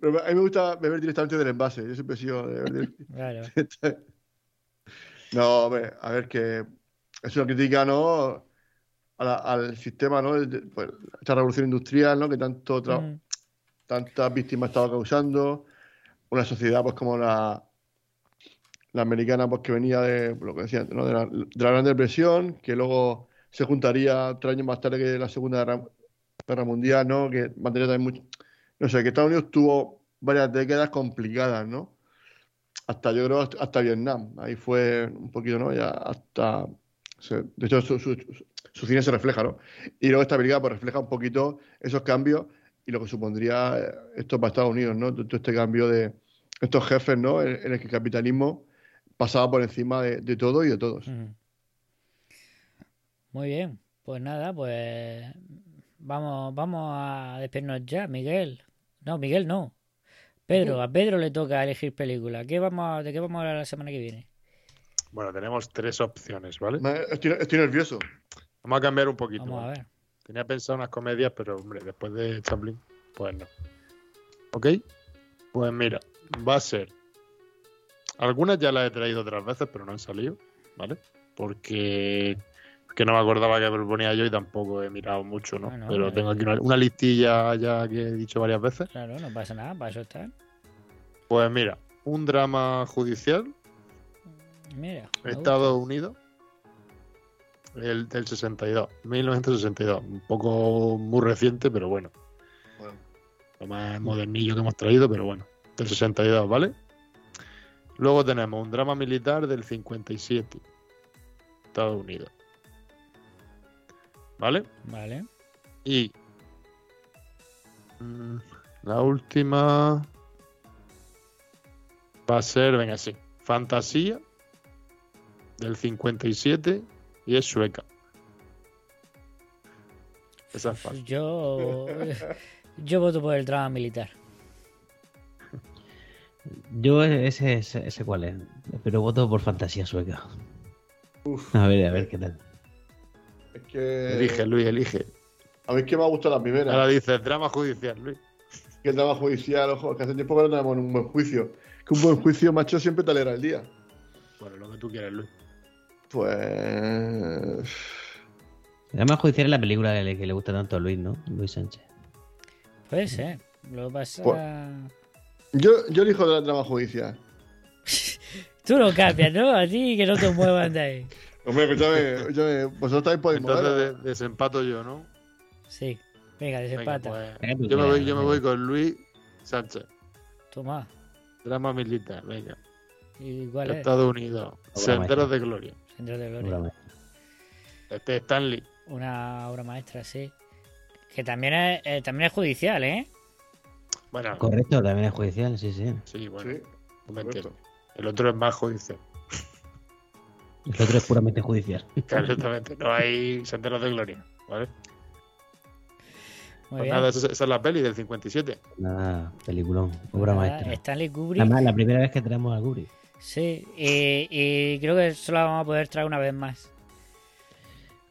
Pero a mí me gusta beber directamente del envase. Yo siempre he sido de beber. [LAUGHS] [LAUGHS] No, hombre, a ver, que es una crítica, ¿no? A la- al sistema, ¿no? Pues, esta revolución industrial, ¿no? Que tanto tra- Mm, tantas víctimas estaba causando. Una sociedad, pues, como la, la americana, pues, que venía de, lo que decía ¿no? De la, de la Gran Depresión, que luego se juntaría tres años más tarde que la Segunda Guerra, Mundial, ¿no? Que mantendría también mucho. No sé, que Estados Unidos tuvo varias décadas complicadas, ¿no? Hasta, yo creo, hasta, hasta Vietnam. Ahí fue un poquito, ¿no? Ya hasta. se- de hecho, su, su, su cine se refleja, ¿no? Y luego esta película, pues, refleja un poquito esos cambios y lo que supondría eh, esto para Estados Unidos, ¿no? Todo este cambio de estos jefes, ¿no? En, en el que el capitalismo pasaba por encima de, de todo y de todos. Muy bien, pues nada, pues vamos, vamos a despedirnos ya, Miguel. No, Miguel no. Pedro, a Pedro le toca elegir película. ¿Qué vamos a- ¿De qué vamos a hablar la semana que viene? Bueno, tenemos tres opciones, ¿vale? Estoy, estoy nervioso. Vamos a cambiar un poquito. Vamos a ¿vale? ver. Tenía pensado unas comedias, pero hombre, después de Chaplin, pues no. ¿Ok? Pues mira, va a ser. Algunas ya las he traído otras veces, pero no han salido, ¿vale? Porque que no me acordaba que proponía yo y tampoco he mirado mucho, ¿no? Bueno, pero tengo aquí una, una listilla ya que he dicho varias veces. Claro, no pasa nada, para eso está. Pues mira, un drama judicial, Mira. Estados Unidos, el del 62, 1962. Un poco muy reciente, pero bueno. Bueno. Lo más modernillo que hemos traído, pero bueno. Del 62, ¿vale? Luego tenemos un drama militar del 57, Estados Unidos. ¿Vale? Vale. Y mm, la última va a ser, venga, sí, Fantasía del 57 y es sueca. Esa es fácil. Yo, yo voto por el drama militar. Yo ese, ese, ese cuál es, pero voto por fantasía sueca. A ver, a ver qué tal. Es que. Elige, Luis, elige. A mí es que me ha gustado la primera. Ahora dices drama judicial, Luis. Que el drama judicial, ojo, que hace tiempo que no tenemos un buen juicio. Que un buen juicio, macho, siempre te alegra el día. Bueno, lo que tú quieras, Luis. Pues. Además, judicial es la película que le, que le gusta tanto a Luis, ¿no? Luis Sánchez. Puede ser. Lo pasa. Pues- Yo, yo elijo el drama judicial. [LAUGHS] Tú lo cambias, ¿no? A ti que no te muevan de ahí. [LAUGHS] Hombre, escúchame, escúchame, vosotros también podéis Entonces mover. de- desempato yo, ¿no? Sí. Venga, Venga, desempata. pues, yo, me voy, yo me voy con Luis Sánchez. Toma. Drama militar, venga. ¿Y cuál es? Estados Unidos. Senderos de Gloria. Centro de Gloria. maestra. Este es Stanley. Una obra maestra, sí. Que también es, eh, también es judicial, ¿eh? Bueno, Correcto, también es judicial, sí, sí. sí, bueno, Sí, no me correcto. entiendo. El otro es más judicial. El otro es puramente judicial. [LAUGHS] Claro, Exactamente, no hay Senderos de Gloria. ¿vale? Muy Pues bien. nada, esa, esa es la peli del 57. Nada, peliculón, obra Nada, maestra. Stanley Kubrick. Además, la primera vez que traemos a Kubrick. Sí, y, y creo que solo la vamos a poder traer una vez más,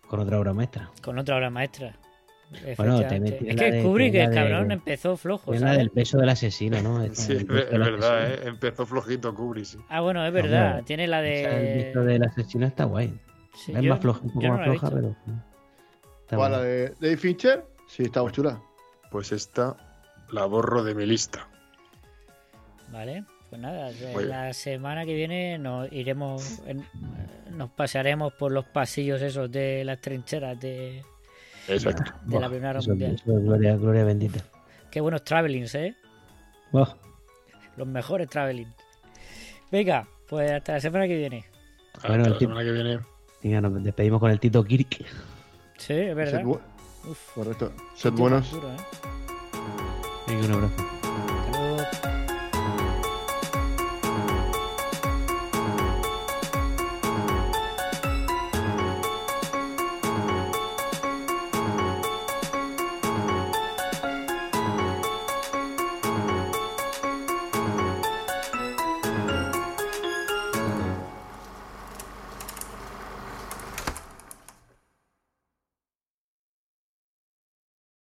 Con otra obra maestra. con otra obra maestra. Bueno, también tiene es que de- Kubrick, el de- cabrón, empezó flojo, Es la del peso del asesino, ¿no? Esta, [LAUGHS] Sí, es verdad, asesino. ¿eh? Empezó flojito Kubrick, sí. Ah, bueno, es verdad. Hombre, Tiene la Esa, el de. visto del asesino está guay. Sí, es yo- más floja, un poco no más floja, pero. ¿Cuál, la de David Fincher? Sí, está chula. Pues esta la borro de mi lista. Vale, pues nada, de Muy la semana que viene nos iremos, en- nos pasearemos por los pasillos esos de las trincheras de, Exacto. de la Primera Guerra Mundial. eso gloria, gloria bendita. Qué buenos travelings, ¿eh? Buah. Los mejores travelings. Venga, pues hasta la semana que viene. Hasta Bueno, la semana que viene. Venga, nos despedimos con el Tito Kirk. Sí, es verdad. Sed bu- Uf, Correcto. Sed buenos. ¿eh? Venga, un abrazo.